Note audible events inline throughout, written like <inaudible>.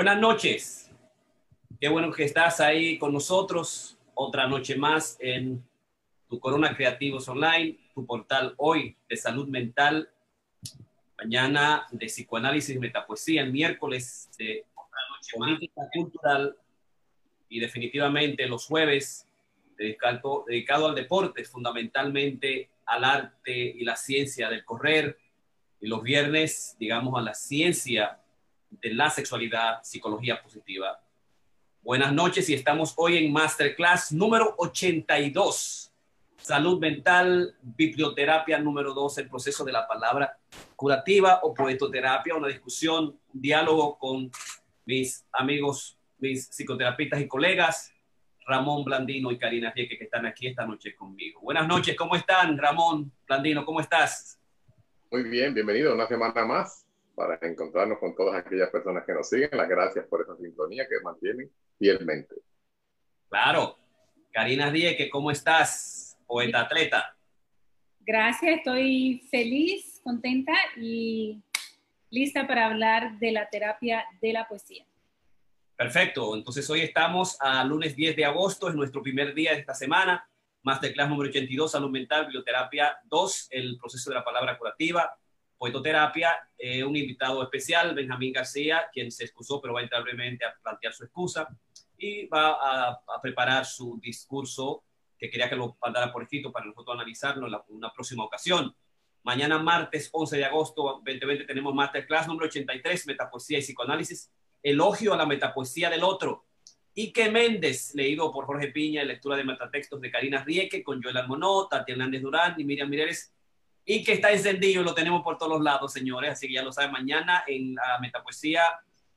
Buenas noches. Qué bueno que estás ahí con nosotros. Otra noche más en tu Corona Creativos Online, tu portal hoy de salud mental, mañana de psicoanálisis y metapoesía, el miércoles de política cultural y definitivamente los jueves dedicado, dedicado al deporte, fundamentalmente al arte y la ciencia del correr, y los viernes, digamos, a la ciencia de la sexualidad, psicología positiva. Buenas noches y estamos hoy en Masterclass número 82. Salud mental, biblioterapia número 2, el proceso de la palabra curativa o poetoterapia, una discusión, un diálogo con mis amigos, mis psicoterapeutas y colegas, Ramón Blandino y Karina Fieke, que están aquí esta noche conmigo. Buenas noches, ¿cómo están, Ramón Blandino? ¿Cómo estás? Muy bien, bienvenido una semana más para encontrarnos con todas aquellas personas que nos siguen. Las gracias por esa sintonía que mantienen fielmente. Claro. Karina Dieke, ¿cómo estás? Poeta atleta. Gracias, estoy feliz, contenta y lista para hablar de la terapia de la poesía. Perfecto, entonces hoy estamos a lunes 10 de agosto, es nuestro primer día de esta semana, Masterclass número 82, Salud Mental, Biblioterapia 2, el proceso de la palabra curativa, poetoterapia, eh, un invitado especial, Benjamín García, quien se excusó, pero va a entrar brevemente a plantear su excusa y va a, a preparar su discurso que quería que lo mandara por escrito para nosotros analizarlo en la, una próxima ocasión. Mañana, martes 11 de agosto 2020, tenemos Masterclass número 83, Metapoesía y Psicoanálisis, Elogio a la Metapoesía del Otro. Ike Méndez, leído por Jorge Piña, lectura de metatextos de Karina Rieke, con Joel Almonó, Tati Hernández Durán y Miriam Mireles y que está encendido, lo tenemos por todos los lados, señores, así que ya lo saben, mañana en la metapoesía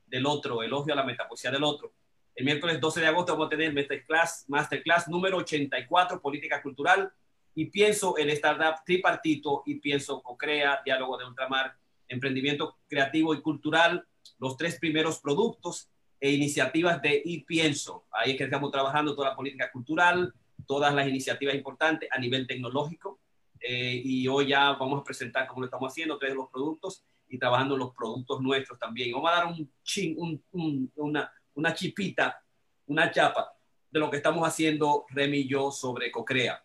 del otro, elogio a la metapoesía del otro. El miércoles 12 de agosto vamos a tener Masterclass, Masterclass número 84, Política Cultural, y pienso en Startup Tripartito, y pienso Co-Crea, Diálogo de Ultramar, Emprendimiento Creativo y Cultural, los tres primeros productos e iniciativas de Y Pienso. Ahí es que estamos trabajando toda la política cultural, todas las iniciativas importantes a nivel tecnológico, eh, y hoy ya vamos a presentar cómo lo estamos haciendo, tres de los productos y trabajando los productos nuestros también. Vamos a dar un, chin, un, un, una, una chipita, una chapa de lo que estamos haciendo Remy y yo sobre Cocrea.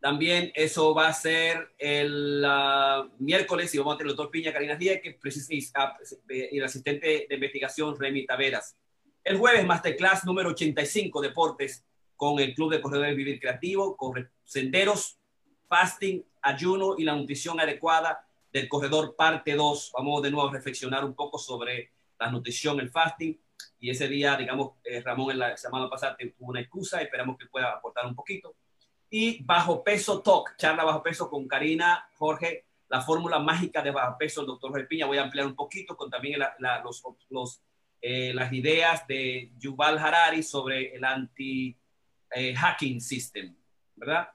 También eso va a ser el uh, miércoles y vamos a tener el doctor Piña, Karina Díaz que y el asistente de investigación Remy Taveras. El jueves, Masterclass número 85, Deportes, con el Club de Corredores Vivir Creativo, con senderos fasting, ayuno y la nutrición adecuada del corredor parte 2. Vamos de nuevo a reflexionar un poco sobre la nutrición, el fasting. Y ese día, digamos, eh, Ramón en la semana pasada tuvo una excusa, esperamos que pueda aportar un poquito. Y bajo peso talk, charla bajo peso con Karina, Jorge, la fórmula mágica de bajo peso, el doctor Jorge Piña. Voy a ampliar un poquito con también la, la, los, los eh, las ideas de Yuval Harari sobre el anti-hacking eh, system, ¿verdad?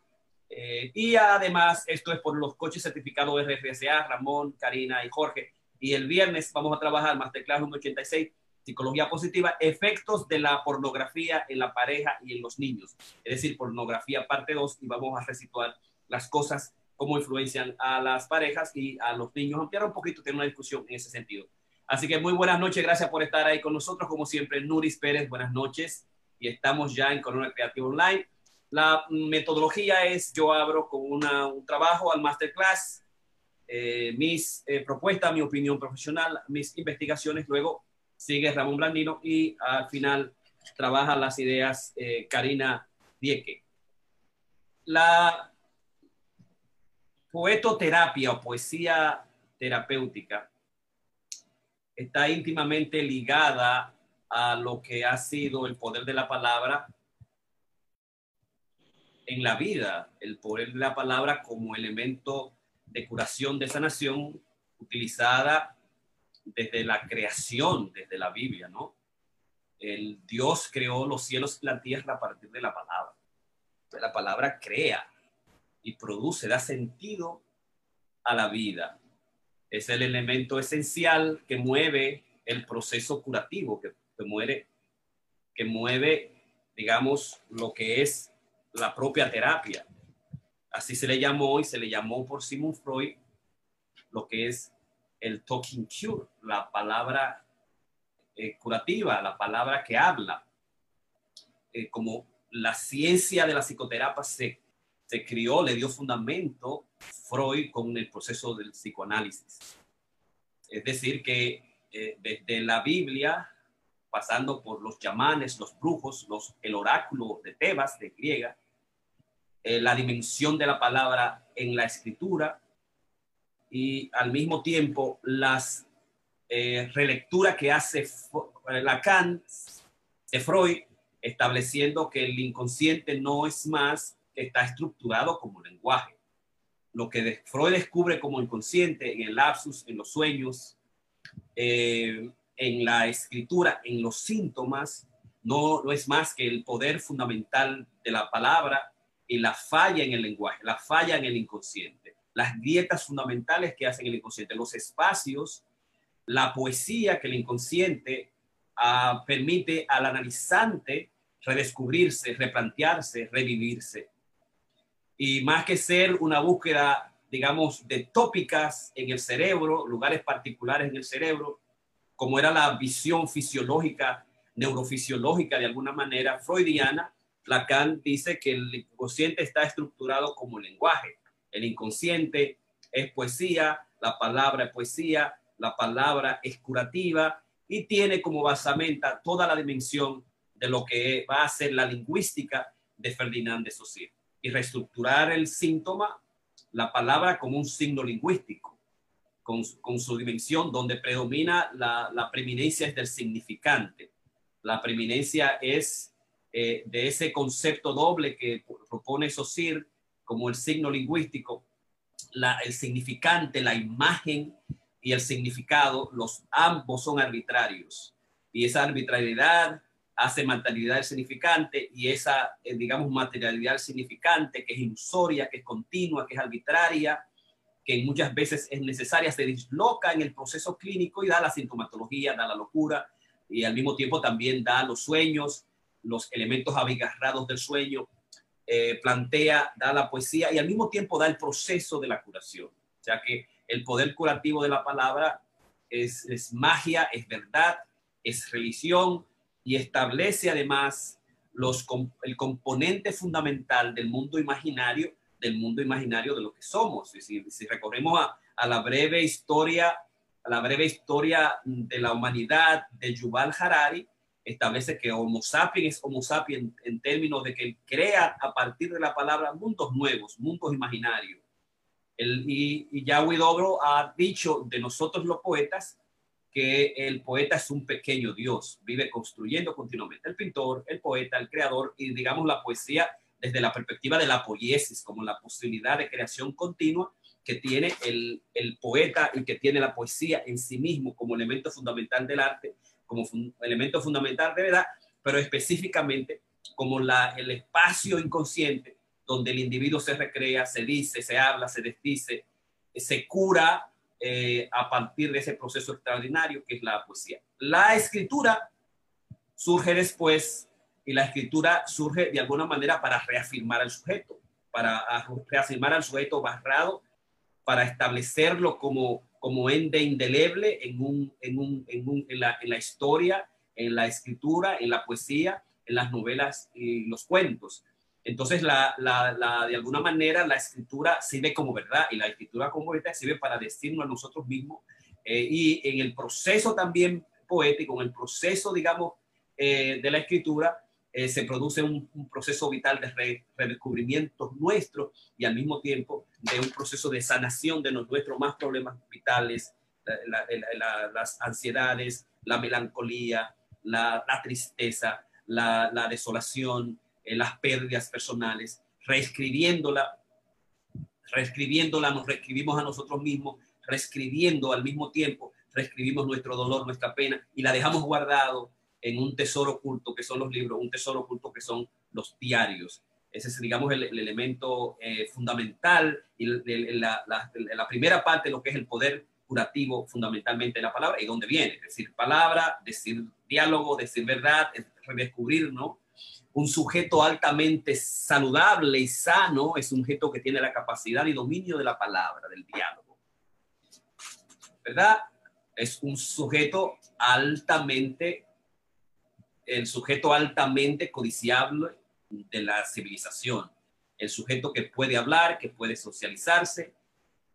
Eh, y además, esto es por los coches certificados RFSA, Ramón, Karina y Jorge. Y el viernes vamos a trabajar Masterclass 186, Psicología Positiva, efectos de la pornografía en la pareja y en los niños. Es decir, pornografía parte 2 y vamos a resituar las cosas, cómo influencian a las parejas y a los niños. Ampliar un poquito, tener una discusión en ese sentido. Así que muy buenas noches, gracias por estar ahí con nosotros. Como siempre, Nuris Pérez, buenas noches. Y estamos ya en Corona Creativo Online la metodología es, yo abro con un trabajo al masterclass, eh, mis eh, propuestas, mi opinión profesional, mis investigaciones, luego sigue Ramón Blandino y al final trabaja las ideas eh, Karina Dieke. La poetoterapia o poesía terapéutica está íntimamente ligada a lo que ha sido el poder de la palabra en la vida el poder de la palabra como elemento de curación, de sanación, utilizada desde la creación, desde la Biblia, ¿no? El Dios creó los cielos y la tierra a partir de la palabra. La palabra crea y produce, da sentido a la vida. Es el elemento esencial que mueve el proceso curativo, que, que mueve, que mueve, digamos, lo que es la propia terapia. Así se le llamó y se le llamó por Sigmund Freud lo que es el talking cure, la palabra eh, curativa, la palabra que habla, eh, como la ciencia de la psicoterapia se, se crió, le dio fundamento Freud con el proceso del psicoanálisis. Es decir, que eh, desde la Biblia, pasando por los chamanes, los brujos, los, el oráculo de Tebas, de griega, la dimensión de la palabra en la escritura y al mismo tiempo las eh, relectura que hace Lacan de Freud, estableciendo que el inconsciente no es más que está estructurado como lenguaje. Lo que Freud descubre como inconsciente en el lapsus, en los sueños, eh, en la escritura, en los síntomas, no, no es más que el poder fundamental de la palabra y la falla en el lenguaje, la falla en el inconsciente, las grietas fundamentales que hacen el inconsciente, los espacios la poesía que el inconsciente ah, permite al analizante redescubrirse, replantearse, revivirse. Y más que ser una búsqueda, digamos, de tópicas en el cerebro, lugares particulares en el cerebro, como era la visión fisiológica, neurofisiológica de alguna manera, freudiana, Lacan dice que el inconsciente está estructurado como lenguaje. El inconsciente es poesía, la palabra es poesía, la palabra es curativa y tiene como basamenta toda la dimensión de lo que va a ser la lingüística de Ferdinand de Saussure y reestructurar el síntoma, la palabra como un signo lingüístico, con, su dimensión donde predomina la, la, preeminencia es del significante. La preeminencia es eh, de ese concepto doble que propone Saussure como el signo lingüístico, el significante, la imagen y el significado, los ambos son arbitrarios. Y esa arbitrariedad hace materialidad del significante y esa, eh, digamos, materialidad del significante que es ilusoria, que es continua, que es arbitraria, que muchas veces es necesaria, se disloca en el proceso clínico y da la sintomatología, da la locura y al mismo tiempo también da los sueños, los elementos abigarrados del sueño, eh, plantea, da la poesía y al mismo tiempo da el proceso de la curación. O sea que el poder curativo de la palabra es, magia, es verdad, es religión y establece además los, el componente fundamental del mundo imaginario, del mundo imaginario de lo que somos. Si, si recorremos a, la breve historia, a la breve historia de la humanidad de Yuval Harari, establece que Homo sapiens es Homo sapiens en términos de que crea a partir de la palabra mundos nuevos, mundos imaginarios y, y Yahweh Dobro ha dicho de nosotros los poetas que el poeta es un pequeño Dios, vive construyendo continuamente. El pintor, el poeta, el creador y digamos la poesía desde la perspectiva de la poiesis, como la posibilidad de creación continua que tiene el, poeta y que tiene la poesía en sí mismo como elemento fundamental del arte, como elemento fundamental de verdad, pero específicamente como el espacio inconsciente donde el individuo se recrea, se dice, se habla, se desdice, se cura eh, a partir de ese proceso extraordinario que es la poesía. La escritura surge después y la escritura surge de alguna manera para reafirmar al sujeto, para reafirmar al sujeto barrado, para establecerlo como, como ende indeleble en, un, en, un, en, un, en, la, en la historia, en la escritura, en la poesía, en las novelas y los cuentos. Entonces, la, la, de alguna manera, la escritura sirve como verdad y la escritura como verdad sirve para decirnos a nosotros mismos eh, y en el proceso también poético, en el proceso, digamos, eh, de la escritura, eh, se produce un, proceso vital de redescubrimiento nuestro y al mismo tiempo de un proceso de sanación de nuestros más problemas vitales, las ansiedades, la melancolía, la, tristeza, la desolación, en las pérdidas personales, reescribiéndola, reescribiéndola, nos reescribimos a nosotros mismos, reescribiendo al mismo tiempo, reescribimos nuestro dolor, nuestra pena y la dejamos guardado en un tesoro oculto que son los libros, un tesoro oculto que son los diarios. Ese es, digamos, el, elemento eh, fundamental y la, la, primera parte de lo que es el poder curativo fundamentalmente de la palabra y dónde viene, decir, palabra, decir diálogo, decir verdad, redescubrir, ¿no? Un sujeto altamente saludable y sano es un sujeto que tiene la capacidad y dominio de la palabra, del diálogo. ¿Verdad? es un sujeto altamente, el sujeto altamente codiciable de la civilización, el sujeto que puede hablar, que puede socializarse,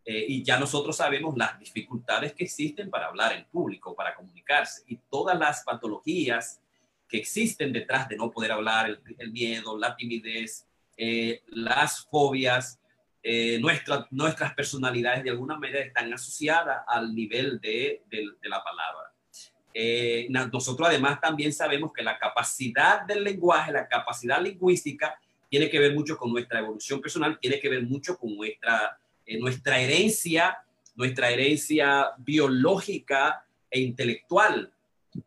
eh, y ya nosotros sabemos las dificultades que existen para hablar en público, para comunicarse, y todas las patologías que existen detrás de no poder hablar, el, miedo, la timidez, eh, las fobias, eh, nuestras personalidades de alguna manera están asociadas al nivel de, la palabra. Eh, nosotros además también sabemos que la capacidad del lenguaje, la capacidad lingüística, tiene que ver mucho con nuestra evolución personal, tiene que ver mucho con nuestra, eh, nuestra herencia, nuestra herencia biológica e intelectual.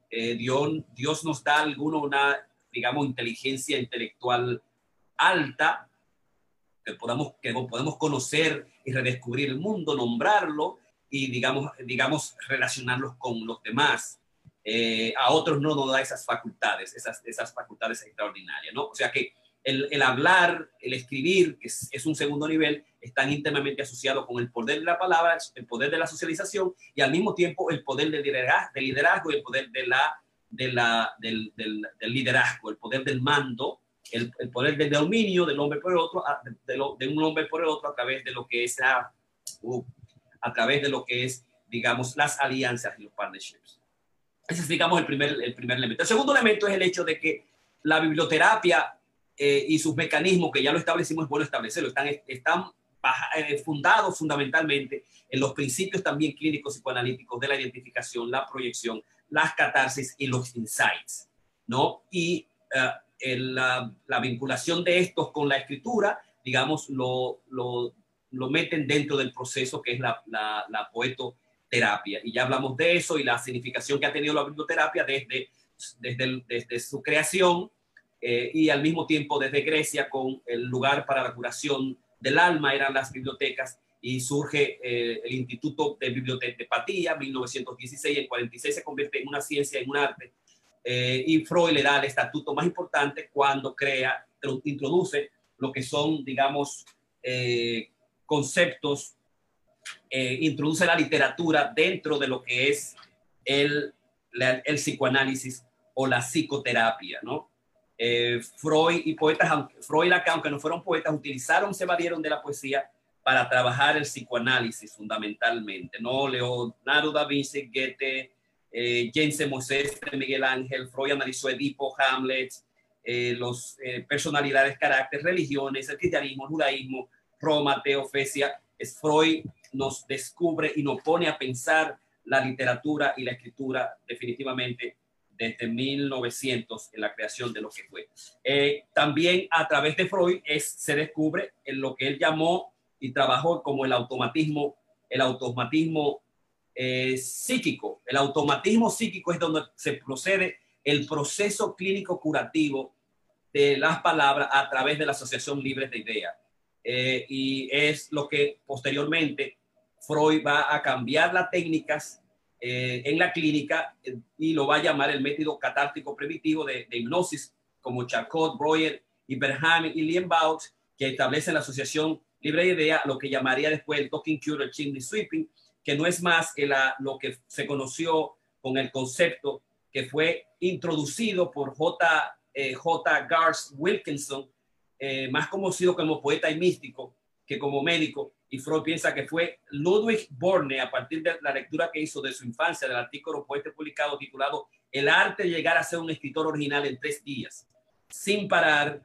Dios, Dios nos da alguna, una, digamos, inteligencia intelectual alta, que podamos, que podemos conocer y redescubrir el mundo, nombrarlo y, digamos, digamos relacionarlos con los demás. Eh, a otros no nos da esas facultades, esas, esas facultades extraordinarias, ¿no? O sea que el, el hablar, el escribir, que es, un segundo nivel, están íntimamente asociados con el poder de la palabra, el poder de la socialización y al mismo tiempo el poder del liderazgo, del liderazgo y el poder de la, de la, del, liderazgo, el poder del mando el, poder del dominio del hombre por el otro, de, un hombre por el otro a través de lo que es la, uh, a través de lo que es, digamos, las alianzas y los partnerships. Ese es, digamos, el primer, el primer elemento. El segundo elemento es el hecho de que la biblioterapia eh, y sus mecanismos, que ya lo establecimos, es bueno establecerlo, están, están eh, fundados fundamentalmente en los principios también clínicos psicoanalíticos de la identificación, la proyección, las catarsis y los insights, ¿no? Y uh, la, vinculación de estos con la escritura, digamos, lo, lo, lo meten dentro del proceso que es la, la, la, poetoterapia. Y ya hablamos de eso y la significación que ha tenido la biblioterapia desde, desde, desde su creación eh, y al mismo tiempo desde Grecia con el lugar para la curación del alma eran las bibliotecas y surge eh, el Instituto de Bibliotecopatía, 1916, en 46 se convierte en una ciencia, en un arte, eh, y Freud le da el estatuto más importante cuando crea, introduce lo que son, digamos, eh, conceptos, eh, introduce la literatura dentro de lo que es el, el psicoanálisis o la psicoterapia, ¿no? Freud y poetas, Freud y Lacan, aunque no fueron poetas, utilizaron, se valieron de la poesía para trabajar el psicoanálisis fundamentalmente, ¿no? Leonardo da Vinci, Goethe, eh, James Moses, Miguel Ángel, Freud analizó Edipo, Hamlet, eh, los eh, personalidades, carácter, religiones, el cristianismo, judaísmo, Roma, Teofesia. Es Freud nos descubre y nos pone a pensar la literatura y la escritura definitivamente desde 1900 en la creación de lo que fue. Eh, también a través de Freud es, se descubre en lo que él llamó y trabajó como el automatismo, el automatismo eh, psíquico. El automatismo psíquico es donde se procede el proceso clínico curativo de las palabras a través de la asociación libre de ideas. Eh, y es lo que posteriormente Freud va a cambiar las técnicas eh, en la clínica y lo va a llamar el método catártico primitivo de, hipnosis, como Charcot, Breuer, Iberham y Lienbaut, que establecen la asociación libre de ideas, lo que llamaría después el talking cure, el chimney sweeping, que no es más que la, lo que se conoció con el concepto que fue introducido por J. Eh, J. Garth Wilkinson, eh, más conocido como poeta y místico que como médico, y Freud piensa que fue Ludwig Borne, a partir de la lectura que hizo de su infancia del artículo poeta publicado titulado El arte de llegar a ser un escritor original en tres días. Sin parar,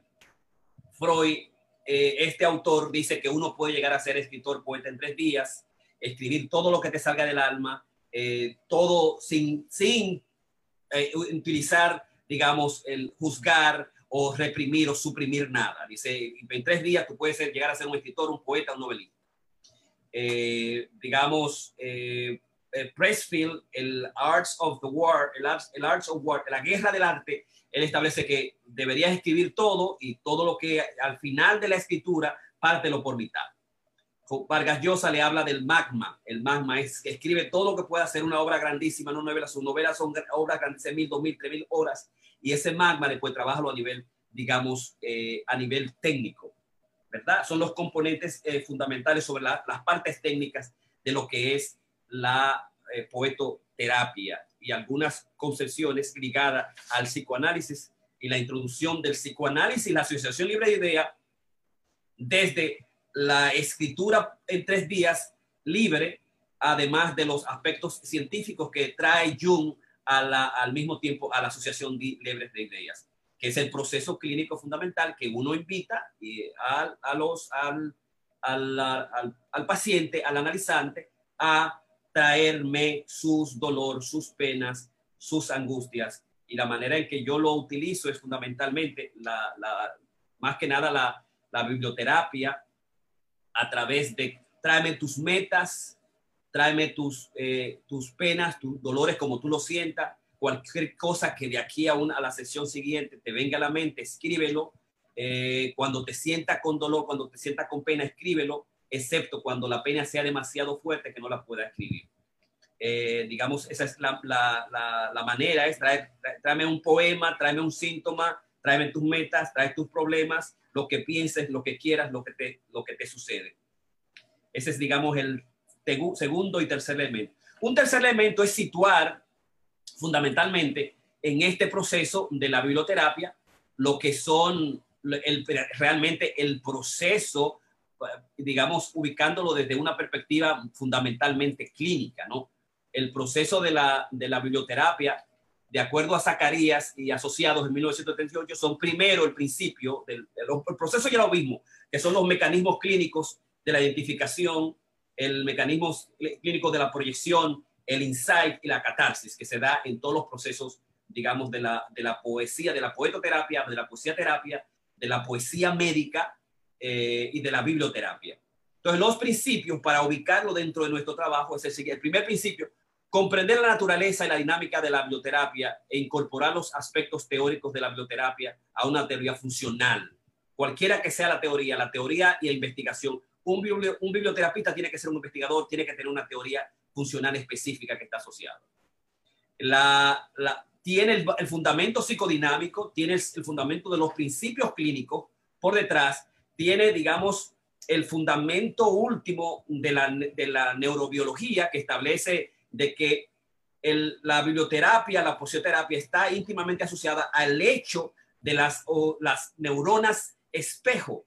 Freud, eh, este autor, dice que uno puede llegar a ser escritor poeta en tres días, escribir todo lo que te salga del alma, eh, todo sin, sin eh, utilizar, digamos, el juzgar o reprimir o suprimir nada. Dice, en tres días tú puedes llegar a ser un escritor, un poeta, un novelista. Eh, digamos, Pressfield, el Arts of the War, el Arts, el Arts of War, la guerra del arte, él establece que deberías escribir todo y todo lo que al final de la escritura, pártelo por mitad. Vargas Llosa le habla del magma. El magma es que escribe todo lo que puede hacer una obra grandísima, no novela. Sus novelas son obras grandes, mil, dos mil, tres mil horas. Y ese magma después trabajarlo a nivel, digamos, eh, a nivel técnico. ¿Verdad? Son los componentes eh, fundamentales sobre las partes técnicas de lo que es la, eh, poetoterapia y algunas concepciones ligadas al psicoanálisis y la introducción del psicoanálisis y la asociación libre de idea desde la escritura en tres días libre, además de los aspectos científicos que trae Jung al mismo tiempo a la asociación libre de ideas, que es el proceso clínico fundamental que uno invita a, a los, al, al, al, al paciente, al analizante, a traerme sus dolores, sus penas, sus angustias. Y la manera en que yo lo utilizo es fundamentalmente, la, la, más que nada, la, la biblioterapia a través de tráeme tus metas, tráeme tus, eh, tus penas, tus dolores como tú lo sientas, cualquier cosa que de aquí a, una, a la sesión siguiente te venga a la mente, escríbelo. Eh, cuando te sienta con dolor, cuando te sienta con pena, escríbelo excepto cuando la pena sea demasiado fuerte que no la pueda escribir. Eh, digamos, esa es la, la, la, manera, es traer, tráeme un poema, tráeme un síntoma, tráeme tus metas, trae tus problemas, lo que pienses, lo que quieras, lo que te, lo que te sucede. Ese es, digamos, el segundo y tercer elemento. Un tercer elemento es situar fundamentalmente en este proceso de la biblioterapia lo que son el, realmente el proceso digamos, ubicándolo desde una perspectiva fundamentalmente clínica, ¿no? El proceso de la, de la biblioterapia, de acuerdo a Zacarías y asociados en 1978, son primero el principio del, el proceso ya lo mismo, que son los mecanismos clínicos de la identificación, el mecanismo clínico de la proyección, el insight y la catarsis, que se da en todos los procesos, digamos, de la, de la poesía, de la poetoterapia, de la poesía terapia, de la poesía médica eh, y de la biblioterapia. Entonces, los principios para ubicarlo dentro de nuestro trabajo es el siguiente. El primer principio, comprender la naturaleza y la dinámica de la biblioterapia e incorporar los aspectos teóricos de la biblioterapia a una teoría funcional. Cualquiera que sea la teoría, la teoría y la investigación, un, un biblioterapista tiene que ser un investigador, tiene que tener una teoría funcional específica que está asociada. La, la, tiene el, el, fundamento psicodinámico, tiene el, el fundamento de los principios clínicos por detrás tiene, digamos, el fundamento último de la, de la neurobiología que establece de que el, la biblioterapia, la posioterapia está íntimamente asociada al hecho de las, o, las neuronas espejo,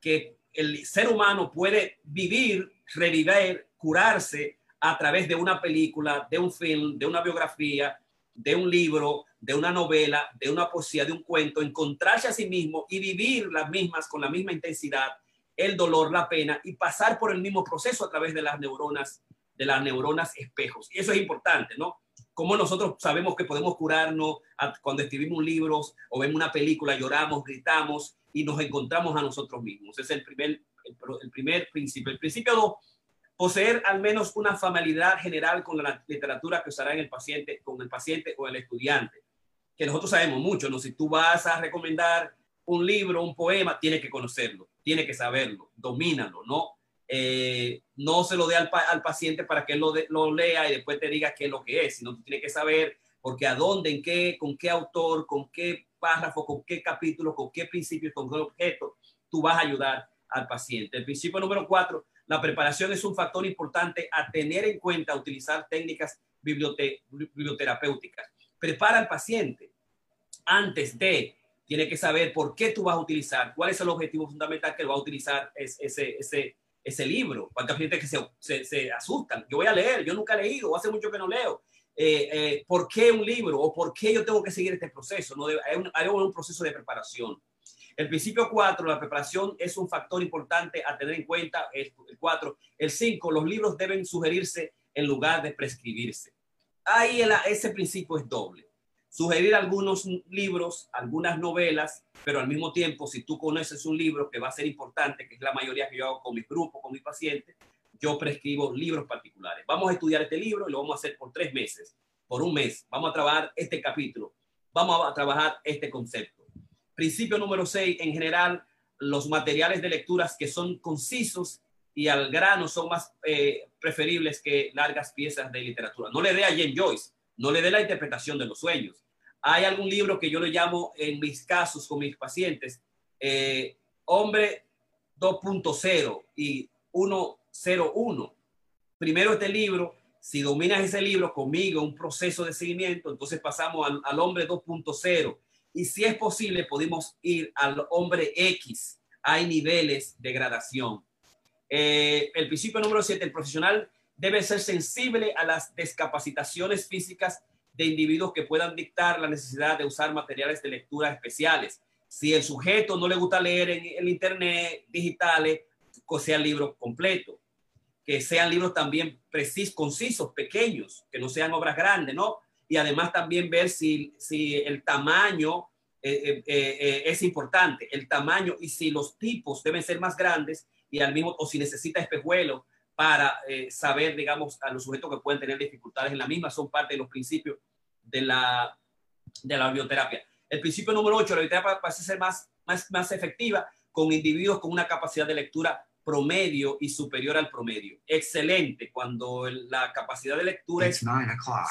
que el ser humano puede vivir, revivir, curarse a través de una película, de un film, de una biografía, de un libro, de una novela, de una poesía, de un cuento, encontrarse a sí mismo y vivir las mismas con la misma intensidad, el dolor, la pena y pasar por el mismo proceso a través de las neuronas, de las neuronas espejos. Y eso es importante, ¿no? Como nosotros sabemos que podemos curarnos cuando escribimos libros o vemos una película, lloramos, gritamos y nos encontramos a nosotros mismos. Es el primer, el, primer principio. El principio dos, poseer al menos una familiaridad general con la literatura que usará en el paciente, con el paciente o el estudiante que nosotros sabemos mucho, ¿no? Si tú vas a recomendar un libro, un poema, tienes que conocerlo, tienes que saberlo, domínalo, ¿no? Eh, no se lo dé al, al, paciente para que él lo, lo, lea y después te diga qué es lo que es, sino tú tienes que saber porque a dónde, en qué, con qué autor, con qué párrafo, con qué capítulo, con qué principios, con qué objeto tú vas a ayudar al paciente. El principio número cuatro, la preparación es un factor importante a tener en cuenta, utilizar técnicas bibliote biblioterapéuticas. Prepara al paciente antes de, tiene que saber por qué tú vas a utilizar, cuál es el objetivo fundamental que va a utilizar ese, ese, ese libro. ¿Cuánta gente que se, se, se, asustan? Yo voy a leer, yo nunca he leído, hace mucho que no leo. Eh, eh, ¿Por qué un libro o por qué yo tengo que seguir este proceso? ¿no? Hay, un, un proceso de preparación. El principio 4, la preparación es un factor importante a tener en cuenta. El 4. El 5, los libros deben sugerirse en lugar de prescribirse. Ahí ese principio es doble sugerir algunos libros, algunas novelas, pero al mismo tiempo, si tú conoces un libro que va a ser importante, que es la mayoría que yo hago con mis grupos, con mis pacientes, yo prescribo libros particulares. Vamos a estudiar este libro y lo vamos a hacer por tres meses, por un mes. Vamos a trabajar este capítulo, vamos a trabajar este concepto. Principio número seis, en general, los materiales de lecturas que son concisos y al grano son más eh, preferibles que largas piezas de literatura. No le dé a Jane Joyce, no le dé la interpretación de los sueños. Hay algún libro que yo le llamo en mis casos con mis pacientes, eh, Hombre 2.0 y 101. Primero este libro Si dominas ese libro conmigo, un proceso de seguimiento, entonces pasamos al, al hombre 2.0. Y si es posible, podemos ir al hombre X. Hay niveles de gradación. Eh, el principio número 7, el profesional debe ser sensible a las discapacitaciones físicas de individuos que puedan dictar la necesidad de usar materiales de lectura especiales. Si el sujeto no le gusta leer en el Internet, digitales, que sean libros completos, que sean libros también precisos, concisos, pequeños, que no sean obras grandes, ¿no? Y además también ver si, si el tamaño eh, eh, eh, es importante, el tamaño y si los tipos deben ser más grandes y al mismo, o si necesita espejuelos para saber, digamos, a los sujetos que pueden tener dificultades en la misma, son parte de los principios de la, de la bioterapia. El principio número 8, la bioterapia parece ser más, más, más efectiva con individuos con una capacidad de lectura promedio y superior al promedio. Excelente. Cuando la capacidad de lectura es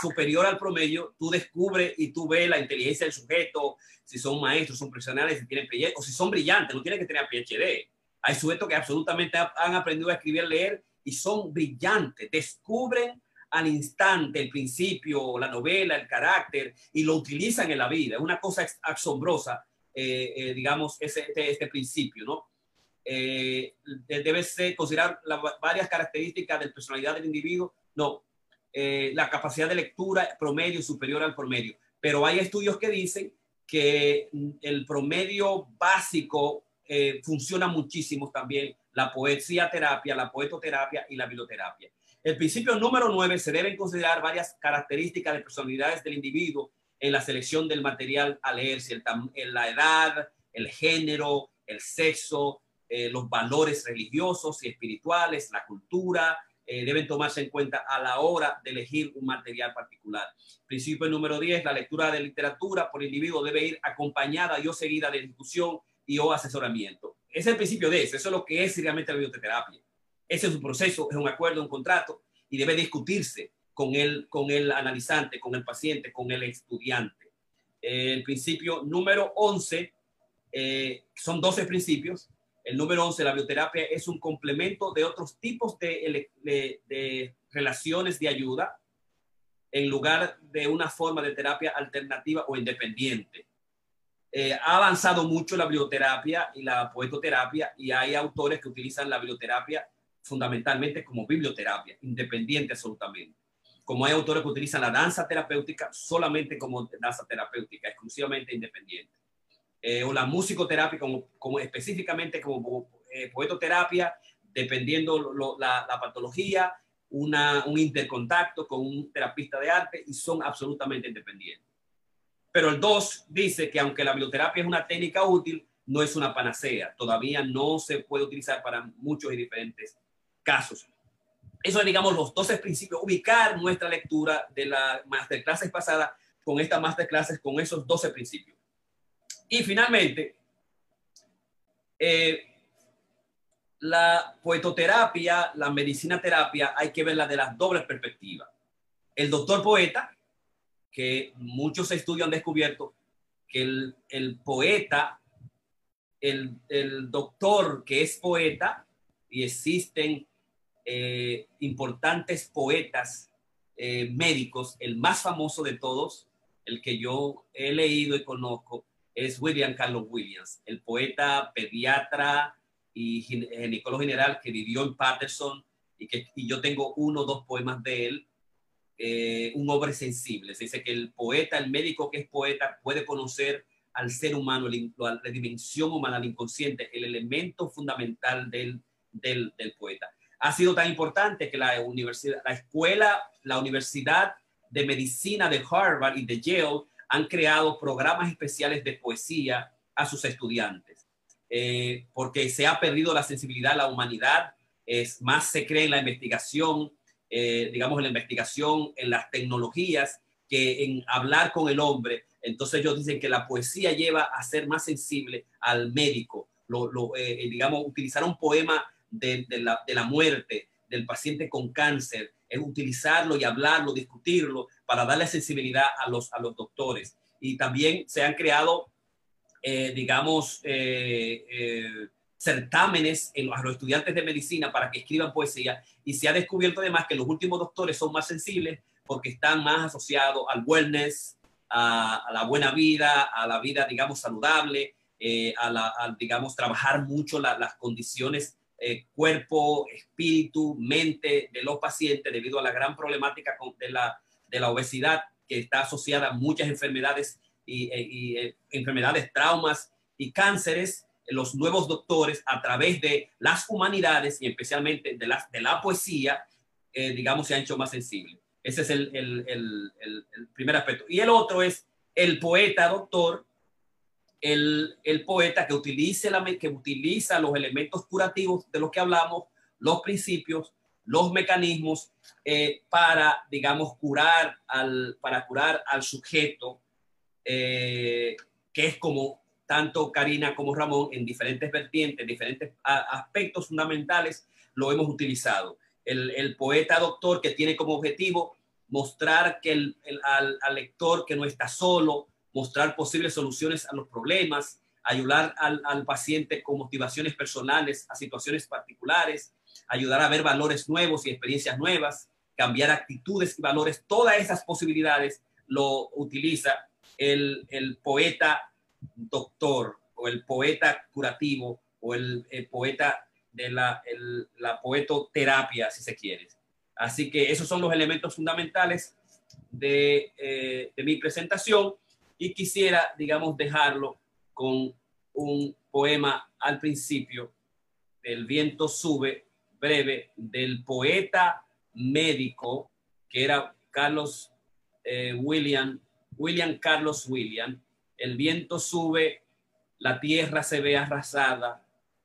superior al promedio, tú descubres y tú ves la inteligencia del sujeto, si son maestros, son profesionales, si tienen o si son brillantes, no tienen que tener PhD. Hay sujetos que absolutamente han aprendido a escribir, leer y son brillantes, descubren al instante el principio, la novela, el carácter y lo utilizan en la vida. Es una cosa asombrosa, eh, eh, digamos, ese, este, este, principio, ¿no? Eh, debe ser considerar las varias características de personalidad del individuo. No, la capacidad de lectura promedio superior al promedio. Pero hay estudios que dicen que el promedio básico funciona muchísimo también la poesía terapia, la poetoterapia y la biblioterapia. El principio número nueve, se deben considerar varias características de personalidades del individuo en la selección del material a leerse, el, la edad, el género, el sexo, eh, los valores religiosos y espirituales, la cultura, eh, deben tomarse en cuenta a la hora de elegir un material particular. Principio número 10, la lectura de literatura por individuo debe ir acompañada y o seguida de discusión y o asesoramiento. Es el principio de eso, eso es lo que es realmente la bioterapia. Ese es un proceso, es un acuerdo, un contrato y debe discutirse con el, con el analizante, con el paciente, con el estudiante. El principio número 11, eh, son 12 principios. El número 11, la bioterapia es un complemento de otros tipos de, relaciones de ayuda en lugar de una forma de terapia alternativa o independiente. Eh, ha avanzado mucho la bioterapia y la poetoterapia y hay autores que utilizan la bioterapia fundamentalmente como biblioterapia, independiente absolutamente. Como hay autores que utilizan la danza terapéutica solamente como danza terapéutica, exclusivamente independiente. Eh, o la musicoterapia como, como específicamente como eh, poetoterapia, dependiendo la, la, patología, una, un intercontacto con un terapista de arte y son absolutamente independientes. Pero el 2 dice que aunque la biblioterapia es una técnica útil, no es una panacea. Todavía no se puede utilizar para muchos y diferentes casos. Eso es, digamos, los 12 principios, ubicar nuestra lectura de la masterclasses pasada con esta masterclasses, con esos 12 principios. Y finalmente, eh, la poetoterapia, la medicina terapia, hay que verla de las dobles perspectivas. El doctor poeta, que muchos estudios han descubierto que el, poeta, el, el, doctor que es poeta, y existen eh, importantes poetas eh, médicos, el más famoso de todos, el que yo he leído y conozco, es William Carlos Williams, el poeta, pediatra y ginecólogo general que vivió en Patterson y que y yo tengo uno o dos poemas de él, eh, un hombre sensible. Se dice que el poeta, el médico que es poeta, puede conocer al ser humano, la dimensión humana, el inconsciente, el elemento fundamental del, del, del poeta ha sido tan importante que la universidad, la escuela, la Universidad de Medicina de Harvard y de Yale han creado programas especiales de poesía a sus estudiantes, eh, porque se ha perdido la sensibilidad a la humanidad, es más se cree en la investigación, eh, digamos en la investigación, en las tecnologías, que en hablar con el hombre. Entonces ellos dicen que la poesía lleva a ser más sensible al médico, lo, eh, digamos, utilizar un poema de, la, de la muerte del paciente con cáncer, es utilizarlo y hablarlo, discutirlo para darle sensibilidad a los, a los doctores. Y también se han creado, eh, digamos, eh, certámenes en, a los estudiantes de medicina para que escriban poesía y se ha descubierto además que los últimos doctores son más sensibles porque están más asociados al wellness, a, la buena vida, a la vida, digamos, saludable, eh, a, la, digamos, trabajar mucho las condiciones eh, cuerpo, espíritu, mente de los pacientes debido a la gran problemática de la, de la obesidad que está asociada a muchas enfermedades y, y enfermedades, traumas y cánceres los nuevos doctores a través de las humanidades y especialmente de la, de la poesía, eh, digamos, se han hecho más sensibles. Ese es el, el, el, el, primer aspecto. Y el otro es el poeta, doctor, el, poeta que, utilice la, que utiliza los elementos curativos de los que hablamos, los principios, los mecanismos eh, para, digamos, curar al, para curar al sujeto, eh, que es como tanto Karina como Ramón en diferentes vertientes, diferentes aspectos fundamentales, lo hemos utilizado. El, poeta doctor que tiene como objetivo mostrar que el, al, lector que no está solo, mostrar posibles soluciones a los problemas, ayudar al, al, paciente con motivaciones personales a situaciones particulares, ayudar a ver valores nuevos y experiencias nuevas, cambiar actitudes y valores, todas esas posibilidades lo utiliza el, el poeta doctor o el poeta curativo o el, poeta de la, la poetoterapia, si se quiere. Así que esos son los elementos fundamentales de, eh, de mi presentación y quisiera, digamos, dejarlo con un poema al principio, El viento sube, breve, del poeta médico, que era Carlos eh, William, William Carlos William, el viento sube, la tierra se ve arrasada,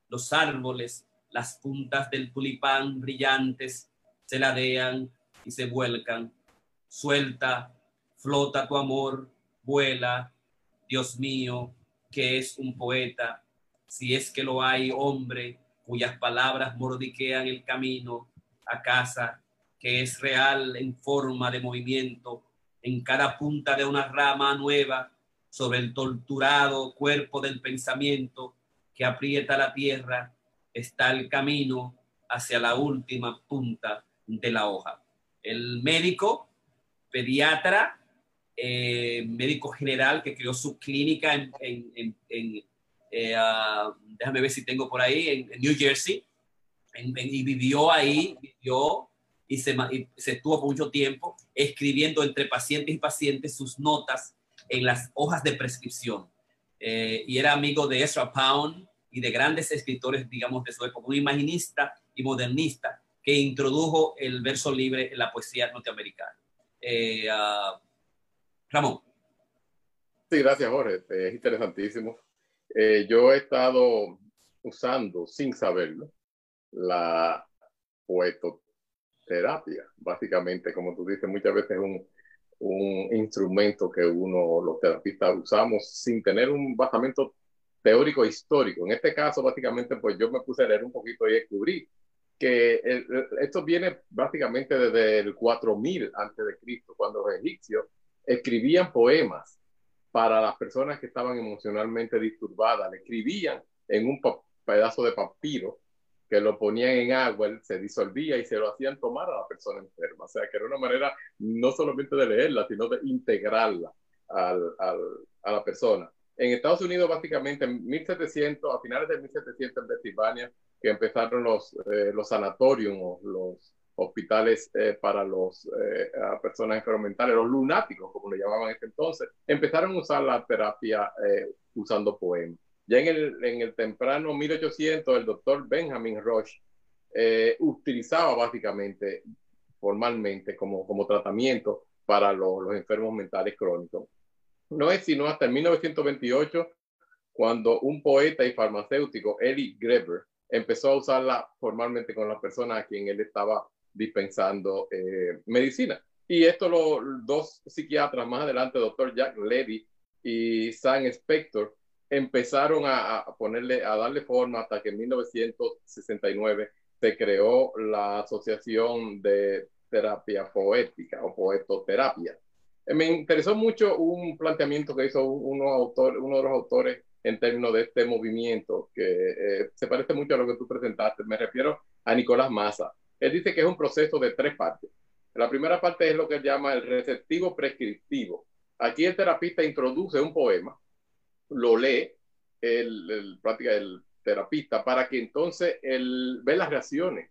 los árboles, las puntas del tulipán brillantes se ladean y se vuelcan. Suelta, flota tu amor, vuela, Dios mío, que es un poeta, si es que lo hay hombre cuyas palabras mordiquean el camino a casa, que es real en forma de movimiento, en cada punta de una rama nueva, sobre el torturado cuerpo del pensamiento que aprieta la tierra, está el camino hacia la última punta de la hoja. El médico, pediatra, eh, médico general que creó su clínica en, ah, déjame ver si tengo por ahí, en, New Jersey, y vivió ahí, vivió y se, y se estuvo por mucho tiempo escribiendo entre pacientes y pacientes sus notas en las hojas de prescripción. Eh, y era amigo de Ezra Pound y de grandes escritores, digamos, de su época, un imaginista y modernista que introdujo el verso libre en la poesía norteamericana. Eh, uh, Ramón. Sí, gracias, Jorge. Es interesantísimo. Eh, yo he estado usando, sin saberlo, la poetoterapia. Básicamente, como tú dices, muchas veces un, un instrumento que uno, los terapistas, usamos sin tener un basamento teórico histórico. En este caso, básicamente, pues yo me puse a leer un poquito y descubrí que esto viene básicamente desde el 4000 antes de Cristo, cuando los egipcios escribían poemas para las personas que estaban emocionalmente disturbadas, le escribían en un pedazo de papiro que lo ponían en agua, se disolvía y se lo hacían tomar a la persona enferma. O sea, que era una manera no solamente de leerla, sino de integrarla a la persona. En Estados Unidos, básicamente, en 1700, a finales de 1700 en Pensilvania, que empezaron los, eh, los sanatorios, los hospitales eh, para los eh, personas enfermas mentales, los lunáticos, como le llamaban en ese entonces, empezaron a usar la terapia usando poemas. Ya en el, en el temprano 1800, el doctor Benjamin Roche eh, utilizaba básicamente, formalmente, como, como tratamiento para los, enfermos mentales crónicos. No es sino hasta el 1928 cuando un poeta y farmacéutico, Eli Greber, empezó a usarla formalmente con las personas a quien él estaba dispensando eh, medicina. Y esto los dos psiquiatras más adelante, doctor Jack Levy y Sam Spector, empezaron a, ponerle, a darle forma hasta que en 1969 se creó la Asociación de Terapia Poética o Poetoterapia. Eh, me interesó mucho un planteamiento que hizo uno, autor, uno de los autores en términos de este movimiento que eh, se parece mucho a lo que tú presentaste. Me refiero a Nicolás Massa. Él dice que es un proceso de tres partes. La primera parte es lo que él llama el receptivo prescriptivo. Aquí el terapista introduce un poema, lo lee, el, el, el terapista, para que entonces él ve las reacciones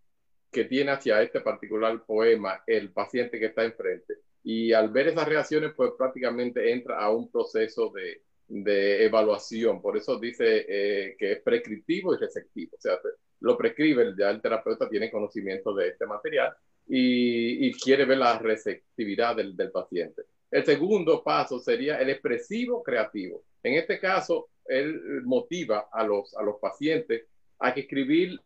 que tiene hacia este particular poema el paciente que está enfrente. Y al ver esas reacciones, pues prácticamente entra a un proceso de, de evaluación. Por eso dice eh, que es prescriptivo y receptivo. O sea, lo prescribe, ya el terapeuta tiene conocimiento de este material y, quiere ver la receptividad del, paciente. El segundo paso sería el expresivo creativo. En este caso, él motiva a los, a los pacientes a que escribir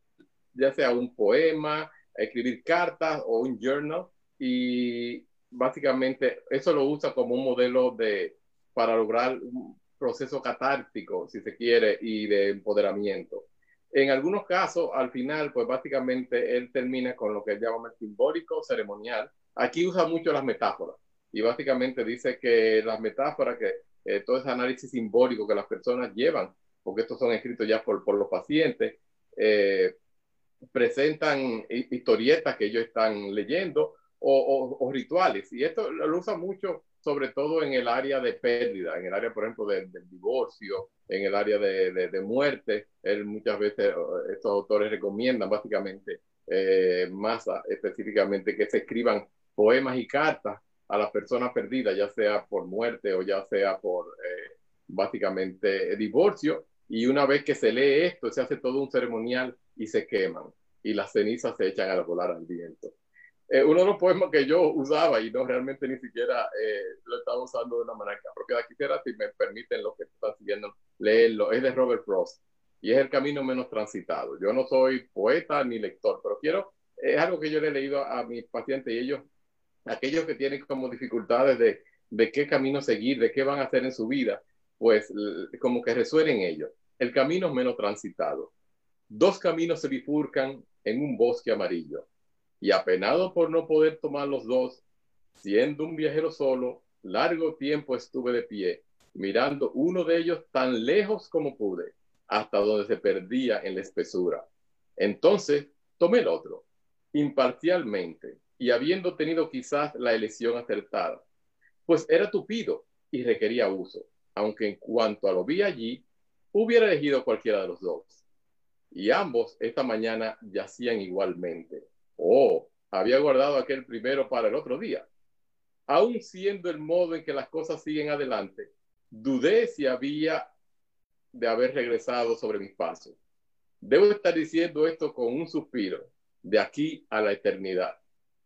ya sea un poema, escribir cartas o un journal y básicamente eso lo usa como un modelo de para lograr un proceso catártico, si se quiere, y de empoderamiento. En algunos casos, al final, pues básicamente él termina con lo que él llama simbólico ceremonial. Aquí usa mucho las metáforas y básicamente dice que las metáforas, que eh, todo ese análisis simbólico que las personas llevan, porque estos son escritos ya por, por los pacientes, eh, presentan historietas que ellos están leyendo o, o, o, rituales. Y esto lo usa mucho sobre todo en el área de pérdida, en el área, por ejemplo, del, divorcio, en el área de, muerte. Muchas veces, estos autores recomiendan básicamente, eh, más específicamente, que se escriban poemas y cartas a las personas perdidas, ya sea por muerte o ya sea por eh, básicamente divorcio. Y una vez que se lee esto, se hace todo un ceremonial y se queman y las cenizas se echan a volar al viento. Eh, uno de los poemas que yo usaba y no realmente ni siquiera eh, lo estaba usando de una manera propia. Quisiera, si me permiten los que están siguiendo, leerlo. Es de Robert Frost y es El camino menos transitado. Yo no soy poeta ni lector, pero quiero, es algo que yo le he leído a, a mis pacientes y ellos, aquellos que tienen como dificultades de, de qué camino seguir, de qué van a hacer en su vida, pues como que resuenen ellos. El camino menos transitado. Dos caminos se bifurcan en un bosque amarillo y apenado por no poder tomar los dos, siendo un viajero solo, largo tiempo estuve de pie, mirando uno de ellos tan lejos como pude, hasta donde se perdía en la espesura. Entonces tomé el otro, imparcialmente, y habiendo tenido quizás la elección acertada, pues era tupido y requería uso, aunque en cuanto a lo vi allí, hubiera elegido cualquiera de los dos. Y ambos esta mañana yacían igualmente Oh, había guardado aquel primero para el otro día. Aún siendo el modo en que las cosas siguen adelante, dudé si había de haber regresado sobre mis pasos. Debo estar diciendo esto con un suspiro, de aquí a la eternidad.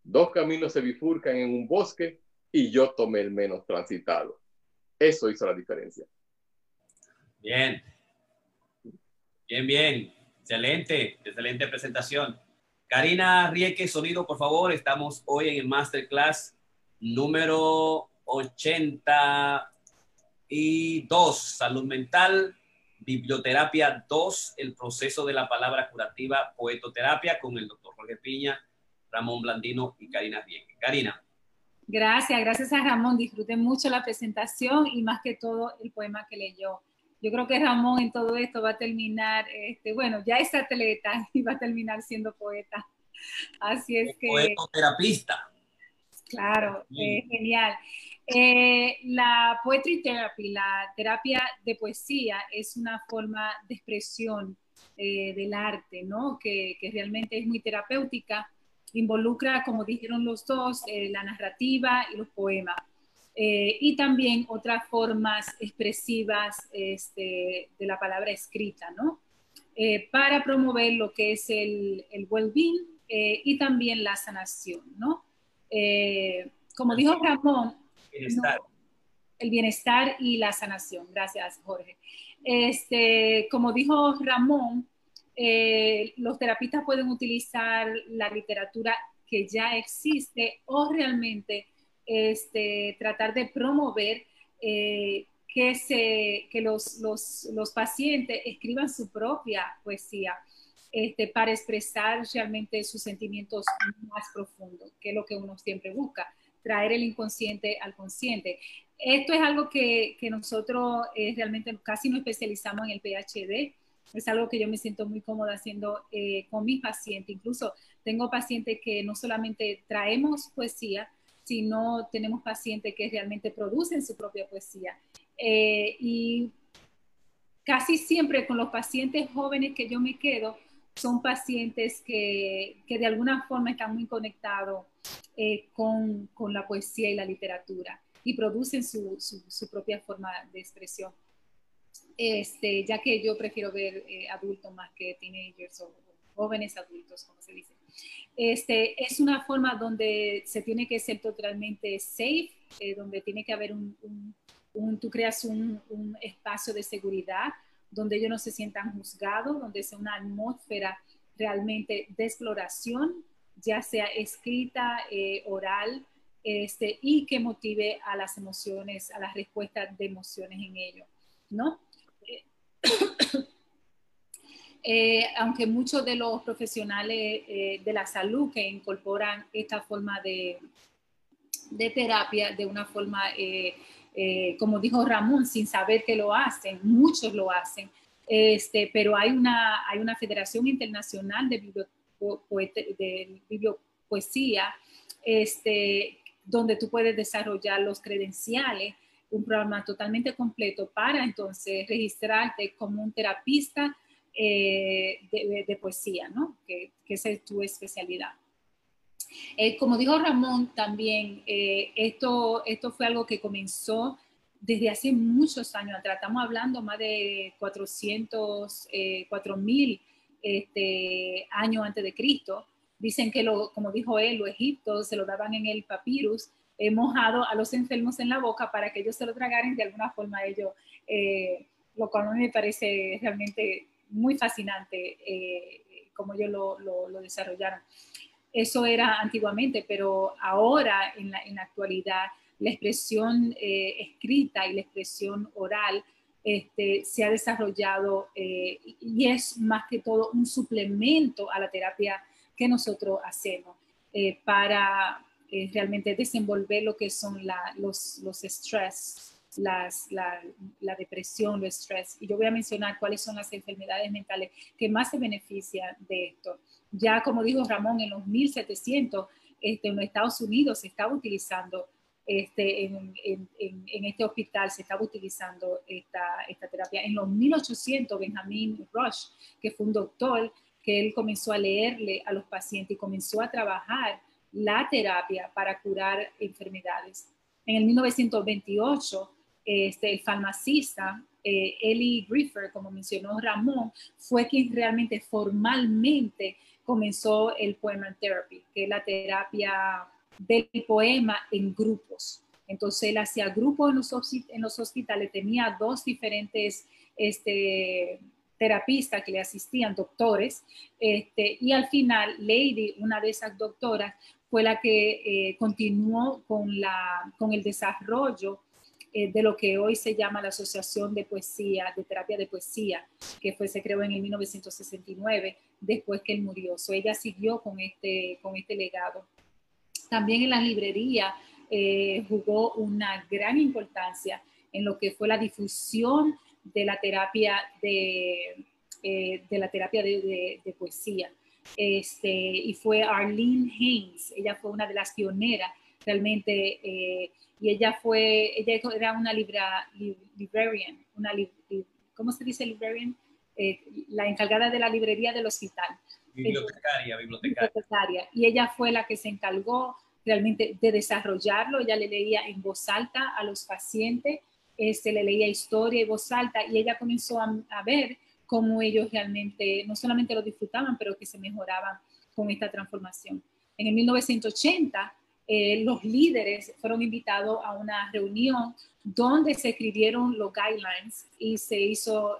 Dos caminos se bifurcan en un bosque y yo tomé el menos transitado. Eso hizo la diferencia. Bien. Bien, bien. Excelente, excelente presentación. Karina Rieke, sonido, por favor. Estamos hoy en el Masterclass número 82, Salud Mental, Biblioterapia 2, el proceso de la palabra curativa, poetoterapia, con el doctor Jorge Piña, Ramón Blandino y Karina Rieke. Karina. Gracias, gracias a Ramón. Disfruté mucho la presentación y más que todo el poema que leyó. Yo creo que Ramón en todo esto va a terminar, este, bueno, ya es atleta <laughs> y va a terminar siendo poeta. Así es que... Poetoterapista. Claro, eh, genial. Eh, la poetry therapy, la terapia de poesía, es una forma de expresión eh, del arte, ¿no? Que, que, realmente es muy terapéutica. Involucra, como dijeron los dos, eh, la narrativa y los poemas. Eh, y también otras formas expresivas este, de la palabra escrita, ¿no? Eh, para promover lo que es el, el well-being eh, y también la sanación, ¿no? como dijo Ramón, bienestar. ¿no? el bienestar y la sanación. Gracias, Jorge. Este, como dijo Ramón, los terapistas pueden utilizar la literatura que ya existe o realmente este, tratar de promover eh, que, se, que los, los, los, pacientes escriban su propia poesía este, para expresar realmente sus sentimientos más profundos, que es lo que uno siempre busca, traer el inconsciente al consciente. esto es algo que, que nosotros eh, realmente casi no especializamos en el PhD. Es algo que yo me siento muy cómoda haciendo eh, con mis pacientes. Incluso tengo pacientes que no solamente traemos poesía, sino tenemos pacientes que realmente producen su propia poesía. Eh, y casi siempre con los pacientes jóvenes que yo me quedo, son pacientes que, que de alguna forma están muy conectados eh, con, con, la poesía y la literatura y producen su, su, propia forma de expresión. Este, ya que yo prefiero ver eh, adultos más que teenagers o jóvenes adultos, como se dice. Este, es una forma donde se tiene que ser totalmente safe, eh, donde tiene que haber un, un, tú creas un, un, espacio de seguridad, donde ellos no se sientan juzgados, donde sea una atmósfera realmente de exploración, ya sea escrita, eh, oral, este, y que motive a las emociones, a las respuestas de emociones en ello, ¿no? Eh, aunque muchos de los profesionales eh, de la salud que incorporan esta forma de, de terapia de una forma, eh, como dijo Ramón, sin saber que lo hacen, muchos lo hacen, este, pero hay una, hay una Federación Internacional de, de Bibliopoesía este, donde tú puedes desarrollar los credenciales, un programa totalmente completo para entonces registrarte como un terapista eh, de, poesía, ¿no? Que, es tu especialidad. Eh, como dijo Ramón también, eh, esto, esto fue algo que comenzó desde hace muchos años atrás. Estamos hablando más de 400, 4000 este, años antes de Cristo. Dicen que, lo, como dijo él, los egiptos se lo daban en el papyrus mojado a los enfermos en la boca para que ellos se lo tragaran de alguna forma ellos, lo cual me parece realmente muy fascinante eh, como ellos lo, desarrollaron. Eso era antiguamente, pero ahora en la, actualidad la expresión eh, escrita y la expresión oral este, se ha desarrollado eh, y es más que todo un suplemento a la terapia que nosotros hacemos para realmente desenvolver lo que son los, los estrés las, la, la, depresión, el estrés. Y yo voy a mencionar cuáles son las enfermedades mentales que más se benefician de esto. Ya como dijo Ramón, en los 1700 este, en los Estados Unidos se estaba utilizando este, en, en, en, este hospital se estaba utilizando esta, esta terapia. En los 1800, Benjamin Rush, que fue un doctor, que él comenzó a leerle a los pacientes y comenzó a trabajar la terapia para curar enfermedades. En el 1928, este, el farmacista eh, Eli Griffer, como mencionó Ramón, fue quien realmente formalmente comenzó el poema therapy, que es la terapia del poema en grupos. Entonces él hacía grupos en los, en los hospitales, tenía dos diferentes este, terapistas que le asistían, doctores, este, y al final Lady, una de esas doctoras, fue la que eh, continuó con el desarrollo eh, de lo que hoy se llama la Asociación de Poesía, de Terapia de Poesía, que fue, se creó en el 1969, después que él murió. So, ella siguió con este, con este legado. También en la librería eh, jugó una gran importancia en lo que fue la difusión de la terapia de, eh, de la terapia de, poesía. Este, y fue Arlene Haynes, ella fue una de las pioneras realmente y ella fue, ella era una libra, librarian, una, ¿cómo se dice librarian? Eh, la encargada de la librería del hospital. Bibliotecaria, bibliotecaria. Y ella fue la que se encargó realmente de desarrollarlo. Ella le leía en voz alta a los pacientes, este, le leía historia en voz alta y ella comenzó a, a ver cómo ellos realmente no solamente lo disfrutaban, pero que se mejoraban con esta transformación. En el 1980 eh, los líderes fueron invitados a una reunión donde se escribieron los guidelines y se hizo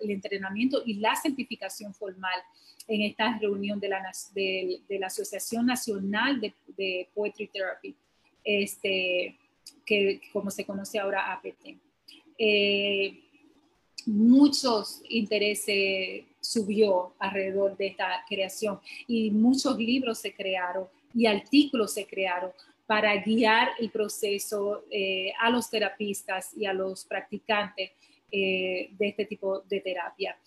el entrenamiento y la certificación formal en esta reunión de la, de, la Asociación Nacional de, Poetry Therapy, este, que como se conoce ahora APT. Eh, muchos intereses subió alrededor de esta creación y muchos libros se crearon y artículos se crearon para guiar el proceso eh, a los terapistas y a los practicantes eh, de este tipo de terapia.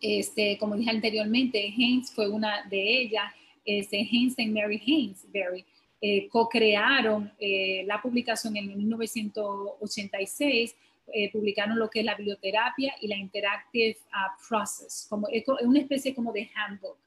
Este, como dije anteriormente, Haynes fue una de ellas. Este, Haynes y Mary Hainesbury eh, co-crearon la publicación en 1986 publicaron lo que es la biblioterapia y la Interactive uh, Process, como es una especie como de handbook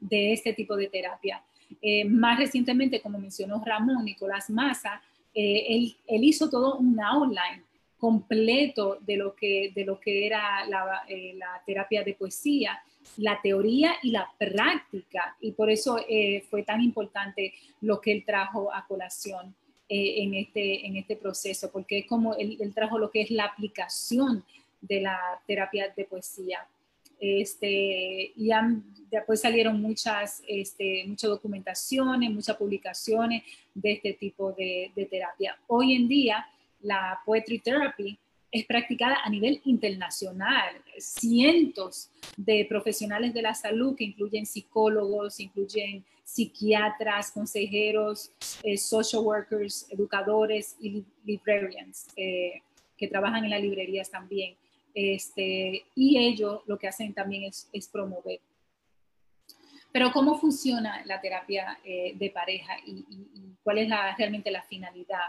de este tipo de terapia. Eh, más recientemente, como mencionó Ramón Nicolás Massa, eh, él, hizo todo un outline completo de lo que, de lo que era la, eh, la terapia de poesía, la teoría y la práctica, y por eso fue tan importante lo que él trajo a colación en, este, en este proceso, porque es como él, él trajo lo que es la aplicación de la terapia de poesía. Este, y después salieron muchas, este, muchas documentaciones, muchas publicaciones de este tipo de, terapia. Hoy en día, la poetry therapy es practicada a nivel internacional. Cientos de profesionales de la salud, que incluyen psicólogos, incluyen psiquiatras, consejeros, eh, social workers, educadores y librarians eh, que trabajan en las librerías también. Este, y ellos lo que hacen también es, promover. Pero ¿cómo funciona la terapia eh, de pareja y, cuál es realmente la finalidad?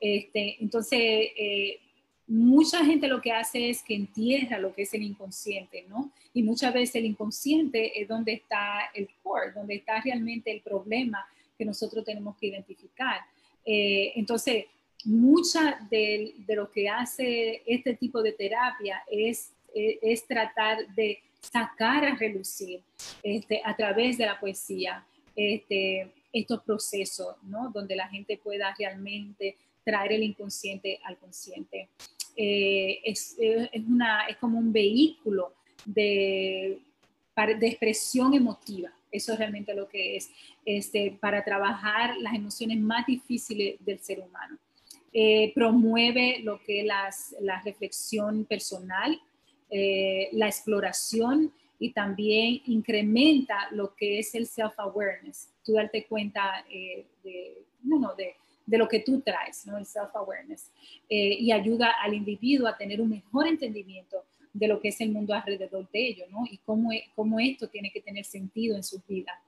Este, entonces, eh, mucha gente lo que hace es que entierra lo que es el inconsciente, ¿no? Y muchas veces el inconsciente es donde está el core, donde está realmente el problema que nosotros tenemos que identificar. Eh, entonces, mucha de, lo que hace este tipo de terapia es, es, tratar de sacar a relucir este, a través de la poesía este, estos procesos, ¿no? Donde la gente pueda realmente traer el inconsciente al consciente. Eh, es, una, es como un vehículo de, de expresión emotiva. Eso es realmente lo que es, este, para trabajar las emociones más difíciles del ser humano. Eh, promueve lo que es la reflexión personal, eh, la exploración y también incrementa lo que es el self-awareness. Tú darte cuenta eh, de, de, lo que tú traes, ¿no? el self-awareness. y ayuda al individuo a tener un mejor entendimiento de lo que es el mundo alrededor de ellos ¿no? y cómo, cómo esto tiene que tener sentido en su vida.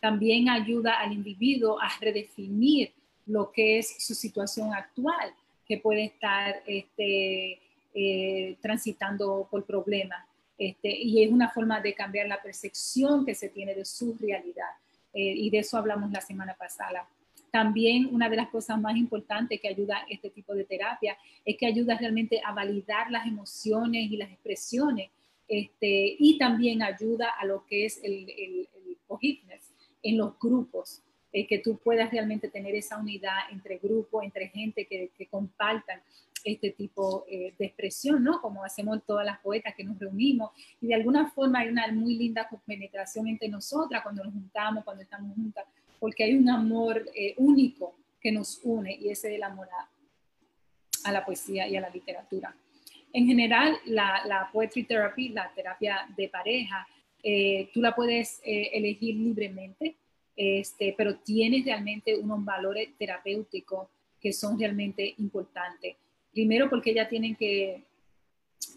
También ayuda al individuo a redefinir lo que es su situación actual, que puede estar este, eh, transitando por problemas. Este, y es una forma de cambiar la percepción que se tiene de su realidad. Eh, y de eso hablamos la semana pasada. También una de las cosas más importantes que ayuda este tipo de terapia es que ayuda realmente a validar las emociones y las expresiones este, y también ayuda a lo que es el, el, el en los grupos. Eh, que tú puedas realmente tener esa unidad entre grupos, entre gente que, que compartan este tipo eh, de expresión, ¿no? Como hacemos todas las poetas que nos reunimos y de alguna forma hay una muy linda penetración entre nosotras cuando nos juntamos, cuando estamos juntas, porque hay un amor eh, único que nos une y ese es el amor a, la poesía y a la literatura. En general, la, la poetry therapy, la terapia de pareja, tú la puedes elegir libremente este, pero tiene realmente unos valores terapéuticos que son realmente importantes. Primero porque ya tienen que,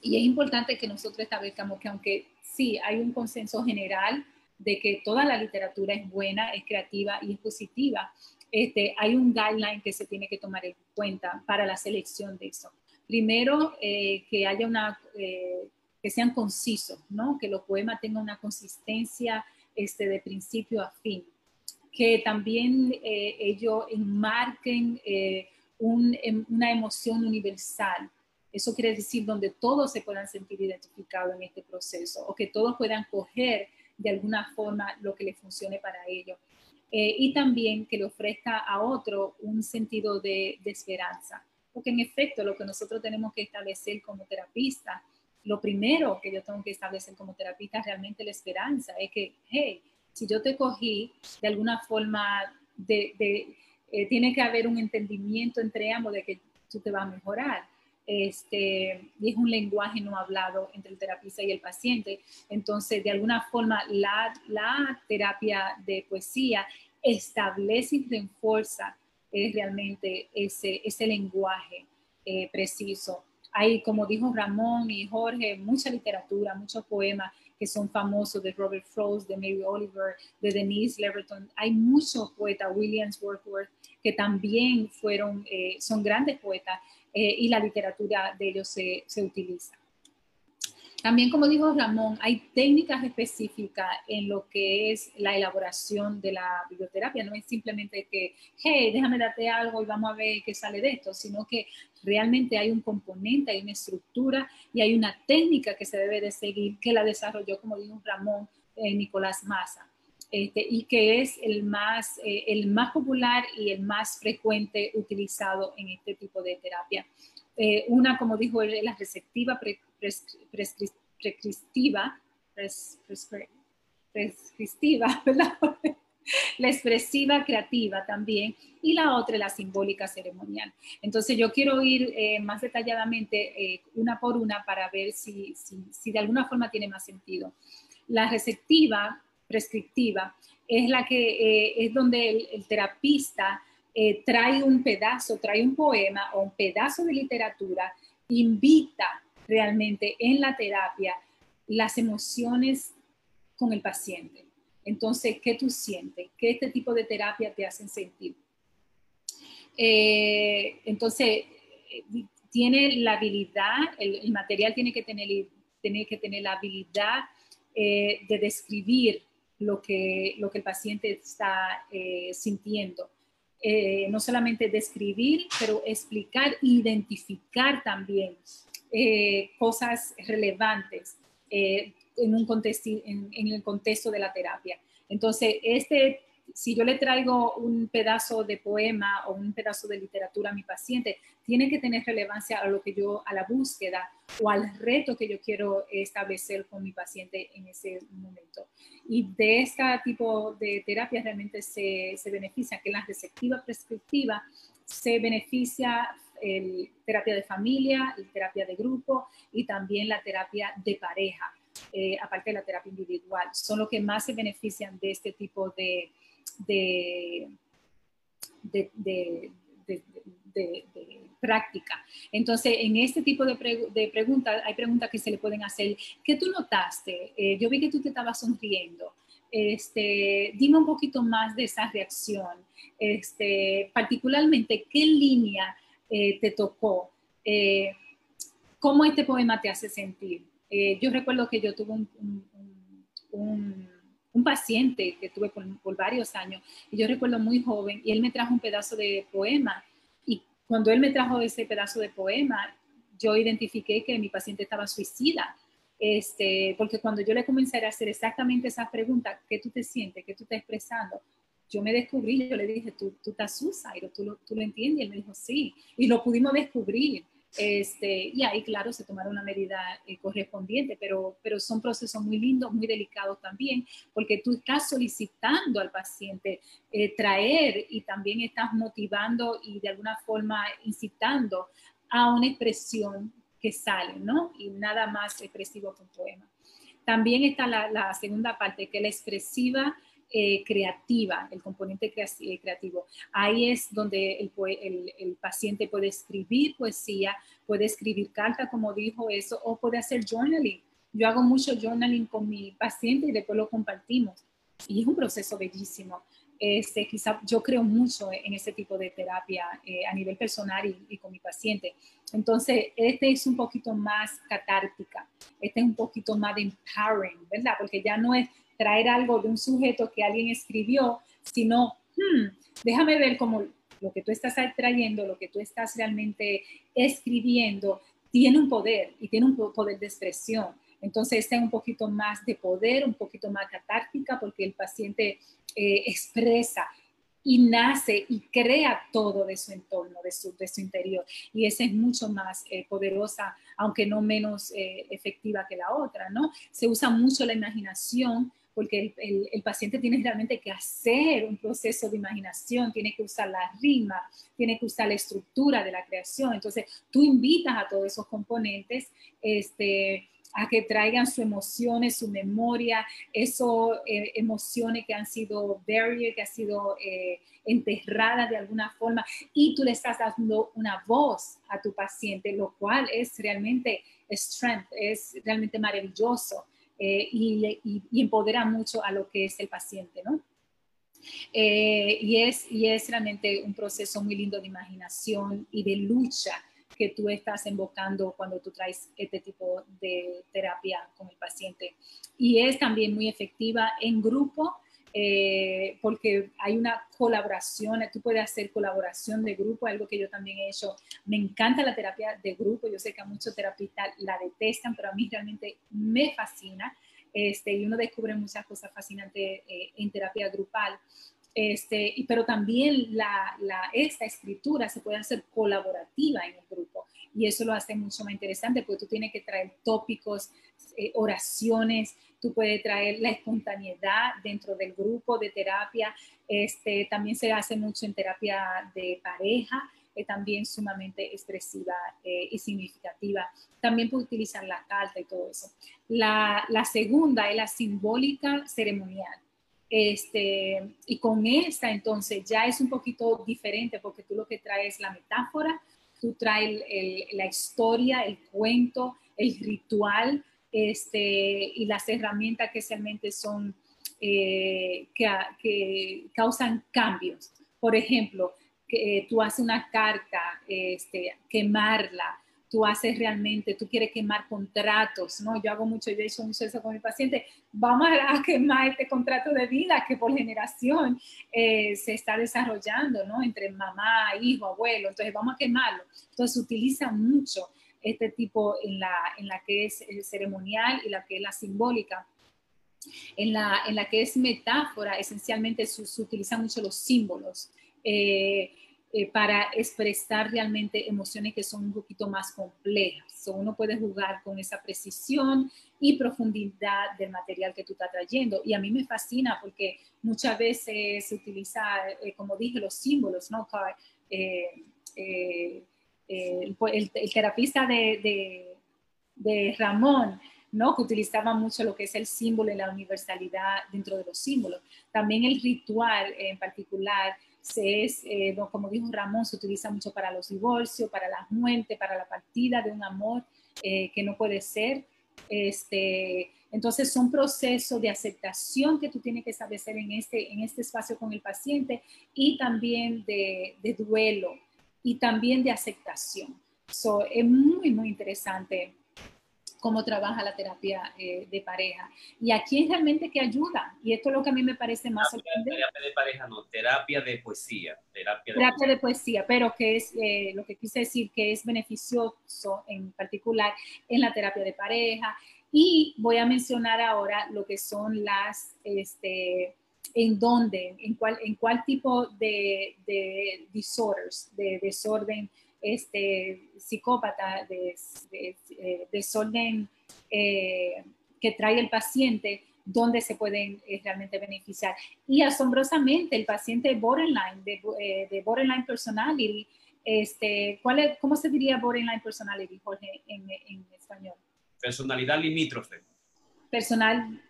y es importante que nosotros establezcamos que aunque sí hay un consenso general de que toda la literatura es buena, es creativa y es positiva, este, hay un guideline que se tiene que tomar en cuenta para la selección de eso. Primero, eh, que haya una, eh, que sean concisos, ¿no? Que los poemas tengan una consistencia este, de principio a fin que también eh, ellos enmarquen eh, em, una emoción universal. Eso quiere decir donde todos se puedan sentir identificados en este proceso o que todos puedan coger de alguna forma lo que les funcione para ellos. Eh, y también que le ofrezca a otro un sentido de, esperanza. Porque en efecto lo que nosotros tenemos que establecer como terapista, lo primero que yo tengo que establecer como terapista realmente la esperanza, es que, hey, si yo te cogí, de alguna forma, eh, tiene que haber un entendimiento entre ambos de que tú te vas a mejorar. Este, es un lenguaje no hablado entre el terapista y el paciente. Entonces, de alguna forma, la, la terapia de poesía establece y refuerza es realmente ese, ese lenguaje eh, preciso. Hay, como dijo Ramón y Jorge, mucha literatura, muchos poemas que son famosos de Robert Frost, de Mary Oliver, de Denise Leverton. Hay muchos poetas, Williams Wordsworth, que también fueron, eh, son grandes poetas eh, y la literatura de ellos se, se utiliza. También, como dijo Ramón, hay técnicas específicas en lo que es la elaboración de la biblioterapia. No es simplemente que, hey, déjame darte algo y vamos a ver qué sale de esto, sino que realmente hay un componente, hay una estructura y hay una técnica que se debe de seguir que la desarrolló, como dijo Ramón, eh, Nicolás Massa. Este, y que es el más, eh, el más popular y el más frecuente utilizado en este tipo de terapia. Eh, una, como dijo él, la receptiva prescriptiva, prescriptiva, <laughs> la expresiva creativa también, y la otra la simbólica ceremonial. Entonces yo quiero ir eh, más detalladamente una por una para ver si, si, de alguna forma tiene más sentido. La receptiva, prescriptiva, es la que es donde el, el terapista eh, trae un pedazo, trae un poema o un pedazo de literatura, invita realmente en la terapia las emociones con el paciente. Entonces, ¿qué tú sientes? ¿Qué este tipo de terapia te hacen sentir? Eh, entonces, tiene la habilidad, el, material tiene que tener, tiene que tener la habilidad eh, de describir lo que, lo que el paciente está sintiendo eh, no solamente describir, pero explicar, identificar también eh, cosas relevantes eh, en, un contexto, en, el contexto de la terapia. Entonces, este si yo le traigo un pedazo de poema o un pedazo de literatura a mi paciente, tiene que tener relevancia a lo que yo, a la búsqueda o al reto que yo quiero establecer con mi paciente en ese momento. Y de este tipo de terapia realmente se, se beneficia, que la receptiva prescriptiva se beneficia el terapia de familia, la terapia de grupo y también la terapia de pareja, eh, aparte de la terapia individual. Son los que más se benefician de este tipo de, de, de, práctica. Entonces, en este tipo de, preguntas, hay preguntas que se le pueden hacer. ¿Qué tú notaste? Eh, yo vi que tú te estabas sonriendo. Este, dime un poquito más de esa reacción. Este, particularmente, ¿qué línea eh, te tocó? Eh, ¿Cómo este poema te hace sentir? yo recuerdo que yo tuve un paciente que tuve por, varios años, y yo recuerdo muy joven, y él me trajo un pedazo de poema, cuando él me trajo ese pedazo de poema, yo identifiqué que mi paciente estaba suicida, este, porque cuando yo le comencé a hacer exactamente esa pregunta, ¿qué tú te sientes? ¿Qué tú estás expresando? Yo me descubrí, yo le dije, tú, tú estás suicida, ¿tú lo, tú lo entiendes? Y él me dijo, sí, y lo pudimos descubrir. Este, y ahí, claro, se tomaron una medida eh, correspondiente, pero, pero son procesos muy lindos, muy delicados también, porque tú estás solicitando al paciente eh, traer y también estás motivando y de alguna forma incitando a una expresión que sale, ¿no? Y nada más expresivo que un poema. También está la, la segunda parte, que es la expresiva eh, creativa, el componente eh, creativo. Ahí es donde el, paciente puede escribir poesía, puede escribir carta, como dijo eso, o puede hacer journaling. Yo hago mucho journaling con mi paciente y después lo compartimos. Y es un proceso bellísimo. Este, quizá yo creo mucho en ese tipo de terapia eh, a nivel personal y, con mi paciente. Entonces, este es un poquito más catártica, este es un poquito más empowering, ¿verdad? Porque ya no es traer algo de un sujeto que alguien escribió, sino, hmm, déjame ver cómo lo que tú estás trayendo, lo que tú estás realmente escribiendo, tiene un poder y tiene un poder de expresión. Entonces, está un poquito más de poder, un poquito más catártica, porque el paciente eh, expresa y nace y crea todo de su entorno, de su, de su interior. Y esa es mucho más eh, poderosa, aunque no menos eh, efectiva que la otra, ¿no? Se usa mucho la imaginación porque el, paciente tiene realmente que hacer un proceso de imaginación, tiene que usar la rima, tiene que usar la estructura de la creación. Entonces, tú invitas a todos esos componentes este, a que traigan sus emociones, su memoria, eso eh, emociones que han sido buried, que han sido eh, enterradas de alguna forma, y tú le estás dando una voz a tu paciente, lo cual es realmente strength, es realmente maravilloso eh, y, y, empodera mucho a lo que es el paciente, ¿no? y, es, y es realmente un proceso muy lindo de imaginación y de lucha que tú estás invocando cuando tú traes este tipo de terapia con el paciente. Y es también muy efectiva en grupo. Eh, porque hay una colaboración, tú puedes hacer colaboración de grupo, algo que yo también he hecho. Me encanta la terapia de grupo, yo sé que a muchos terapistas la detestan, pero a mí realmente me fascina. Este, y uno descubre muchas cosas fascinantes eh, en terapia grupal. Este, pero también la, esta escritura se puede hacer colaborativa en el grupo y eso lo hace mucho más interesante porque tú tienes que traer tópicos, eh, oraciones, tú puedes traer la espontaneidad dentro del grupo de terapia. Este, también se hace mucho en terapia de pareja, es también sumamente expresiva eh, y significativa. También puede utilizar la carta y todo eso. La, la segunda es la simbólica ceremonial. Este, y con esta entonces ya es un poquito diferente porque tú lo que traes es la metáfora, tú traes la historia, el cuento, el ritual este, y las herramientas que realmente son, eh, que, causan cambios. Por ejemplo, que eh, tú haces una carta, este, quemarla, tú haces realmente, tú quieres quemar contratos, ¿no? Yo hago mucho, yo he hecho mucho eso con mi paciente, vamos a quemar este contrato de vida que por generación eh, se está desarrollando, ¿no? Entre mamá, hijo, abuelo, entonces vamos a quemarlo. Entonces utiliza mucho este tipo en la, en la que es ceremonial y la que es la simbólica. En la, en la que es metáfora, esencialmente se, utilizan mucho los símbolos. Eh, eh, para expresar realmente emociones que son un poquito más complejas. uno puede jugar con esa precisión y profundidad del material que tú estás trayendo. Y a mí me fascina porque muchas veces se utiliza, eh, como dije, los símbolos, ¿no? Eh, el, terapista de, de, Ramón, ¿no? que utilizaba mucho lo que es el símbolo y la universalidad dentro de los símbolos. También el ritual en particular se es, eh, como dijo Ramón, se utiliza mucho para los divorcios, para la muerte, para la partida de un amor eh, que no puede ser. Este, entonces son procesos de aceptación que tú tienes que establecer en este, en este espacio con el paciente y también de, de duelo y también de aceptación. So, es muy, muy interesante cómo trabaja la terapia eh, de pareja y a quién realmente que ayuda. Y esto es lo que a mí me parece más sorprendente. Terapia de pareja, no, terapia de poesía. Terapia de, terapia de poesía, pero que es eh, lo que quise decir que es beneficioso en particular en la terapia de pareja. Y voy a mencionar ahora lo que son las, este, en dónde, en cuál, en cuál tipo de, de disorders, de desorden este, psicópata, de, eh, desorden eh, que trae el paciente, donde se pueden eh, realmente beneficiar. Y asombrosamente, el paciente borderline, de, borderline personality, este, ¿cuál es, ¿cómo se diría borderline personality, Jorge, en, español? Personalidad limítrofe. Personal,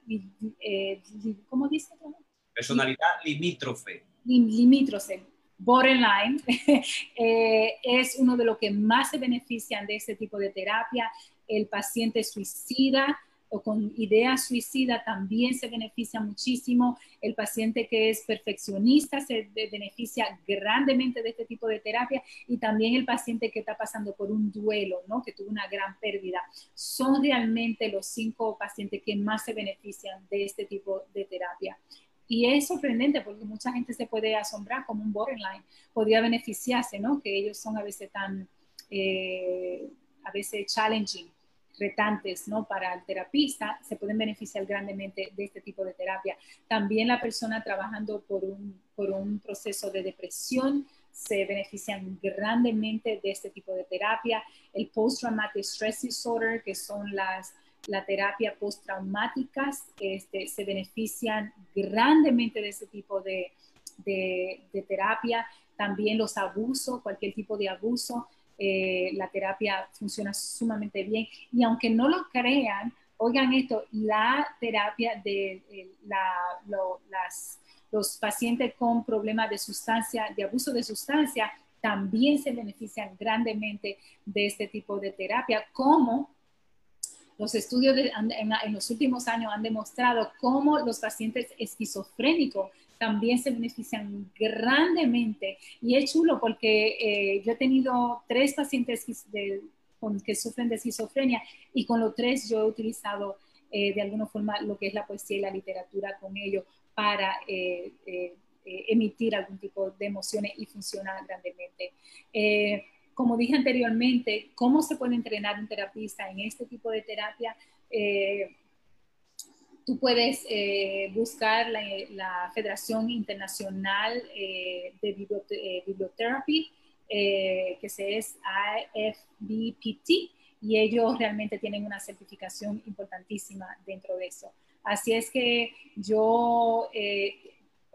¿cómo dice? Personalidad limítrofe. Limítrofe borderline <laughs> eh, es uno de los que más se benefician de este tipo de terapia. El paciente suicida o con idea suicida también se beneficia muchísimo. El paciente que es perfeccionista se beneficia grandemente de este tipo de terapia y también el paciente que está pasando por un duelo, ¿no? que tuvo una gran pérdida. Son realmente los cinco pacientes que más se benefician de este tipo de terapia. Y es sorprendente porque mucha gente se puede asombrar como un borderline podría beneficiarse, ¿no? Que ellos son a veces tan, eh, a veces challenging, retantes, ¿no? Para el terapista, se pueden beneficiar grandemente de este tipo de terapia. También la persona trabajando por un, por un proceso de depresión se benefician grandemente de este tipo de terapia. El post-traumatic stress disorder, que son las la terapia postraumáticas este, se benefician grandemente de ese tipo de, terapia. También los abusos, cualquier tipo de abuso, eh, la terapia funciona sumamente bien. Y aunque no lo crean, oigan esto, la terapia de las, los pacientes con problemas de sustancia, de abuso de sustancia, también se benefician grandemente de este tipo de terapia, como los estudios en, los últimos años han demostrado cómo los pacientes esquizofrénicos también se benefician grandemente. Y es chulo porque eh, yo he tenido tres pacientes con, que sufren de esquizofrenia y con los tres yo he utilizado eh, de alguna forma lo que es la poesía y la literatura con ellos para eh, emitir algún tipo de emociones y funciona grandemente como dije anteriormente, cómo se puede entrenar un terapista en este tipo de terapia. Eh, tú puedes eh, buscar la, Federación Internacional eh, de Biblioterapia, que se es AFBPT, y ellos realmente tienen una certificación importantísima dentro de eso. Así es que yo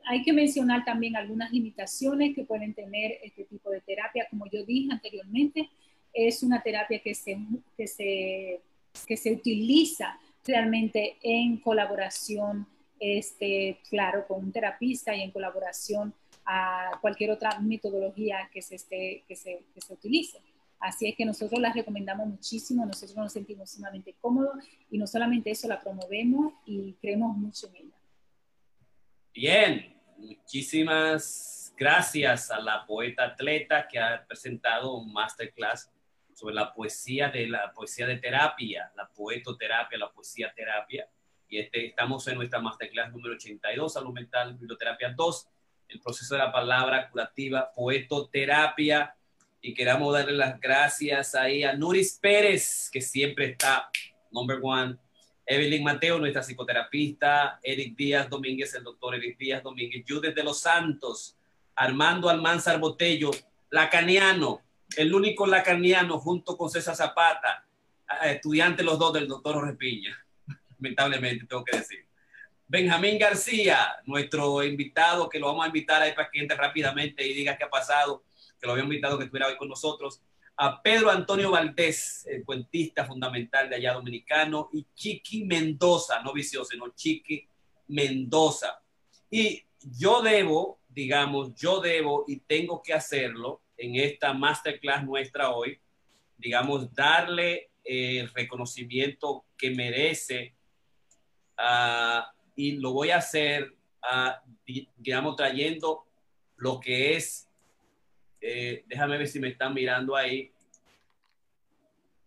hay que mencionar también algunas limitaciones que pueden tener este tipo de terapia. Como yo dije anteriormente, es una terapia que se, que se, que se utiliza realmente en colaboración, este, claro, con un terapista y en colaboración a cualquier otra metodología que se, esté, que se, que se utilice. Así es que nosotros la recomendamos muchísimo, nosotros nos sentimos sumamente cómodos y no solamente eso, la promovemos y creemos mucho en ella. Bien, muchísimas gracias a la poeta atleta que ha presentado un masterclass sobre la poesía de la poesía de terapia, la poetoterapia, la poesía terapia. Y este, estamos en nuestra masterclass número 82, salud mental, biblioterapia 2, el proceso de la palabra curativa, poetoterapia. Y queramos darle las gracias ahí a Nuris Pérez, que siempre está number one Evelyn Mateo, nuestra psicoterapista, Eric Díaz Domínguez, el doctor Eric Díaz Domínguez, Judith de los Santos, Armando Almanzar Botello, Lacaniano, el único lacaniano junto con César Zapata, estudiante los dos del doctor Jorge Piña, <laughs> lamentablemente tengo que decir. Benjamín García, nuestro invitado, que lo vamos a invitar ahí para que entre rápidamente y diga qué ha pasado, que lo había invitado que estuviera hoy con nosotros a Pedro Antonio Valdés, el cuentista fundamental de allá dominicano, y Chiqui Mendoza, no vicioso, sino Chiqui Mendoza. Y yo debo, digamos, yo debo y tengo que hacerlo en esta masterclass nuestra hoy, digamos, darle el reconocimiento que merece ah, y lo voy a hacer, uh, digamos, trayendo lo que es eh, déjame ver si me están mirando ahí,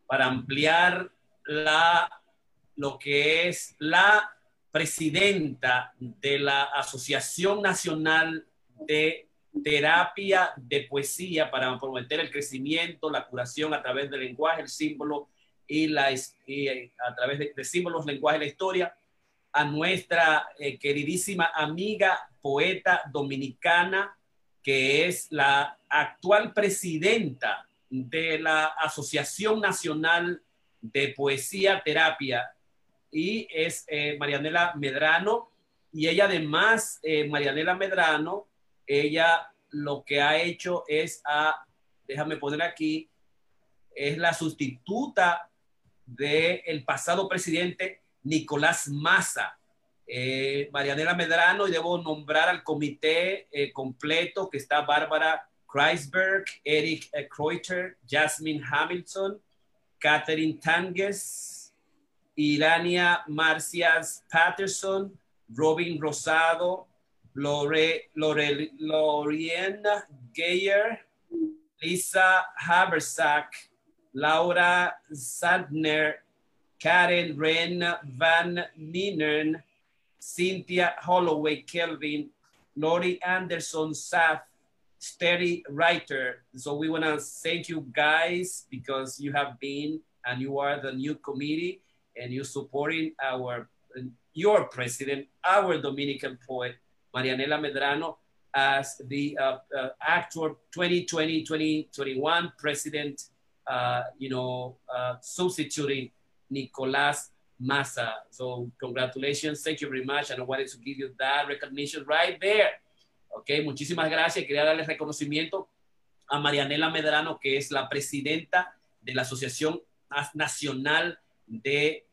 para ampliar la, lo que es la presidenta de la Asociación Nacional de Terapia de Poesía para promover el crecimiento, la curación a través del lenguaje, el símbolo y, la, eh, a través de, símbolos, lenguaje y la historia, a nuestra eh, queridísima amiga poeta dominicana, que es la actual presidenta de la Asociación Nacional de Poesía Terapia y es eh, Marianela Medrano. Y ella además, eh, Marianela Medrano, ella lo que ha hecho es a, déjame poner aquí, es la sustituta del pasado presidente Nicolás Massa. Eh, Marianela Medrano y debo nombrar al comité eh, completo que está Bárbara Kreisberg, Eric eh, Kreuter, Jasmine Hamilton, Catherine Tanges, Irania Marcias Patterson, Robin Rosado, Lore, Lore, Loriena Geyer, Lisa Habersack, Laura Sandner, Karen Ren Van Nienern, Cynthia Holloway Kelvin, Lori Anderson Seth, Steady Writer. So we want to thank you guys because you have been and you are the new committee and you're supporting our your president, our Dominican poet, Marianela Medrano, as the uh, uh, actual 2020-2021 president, uh, you know, uh, substituting Nicolas Massa. So congratulations, thank you very much, and I wanted to give you that recognition right there. Ok, muchísimas gracias. Quería darle reconocimiento a Marianela Medrano, que es la presidenta de la Asociación Nacional de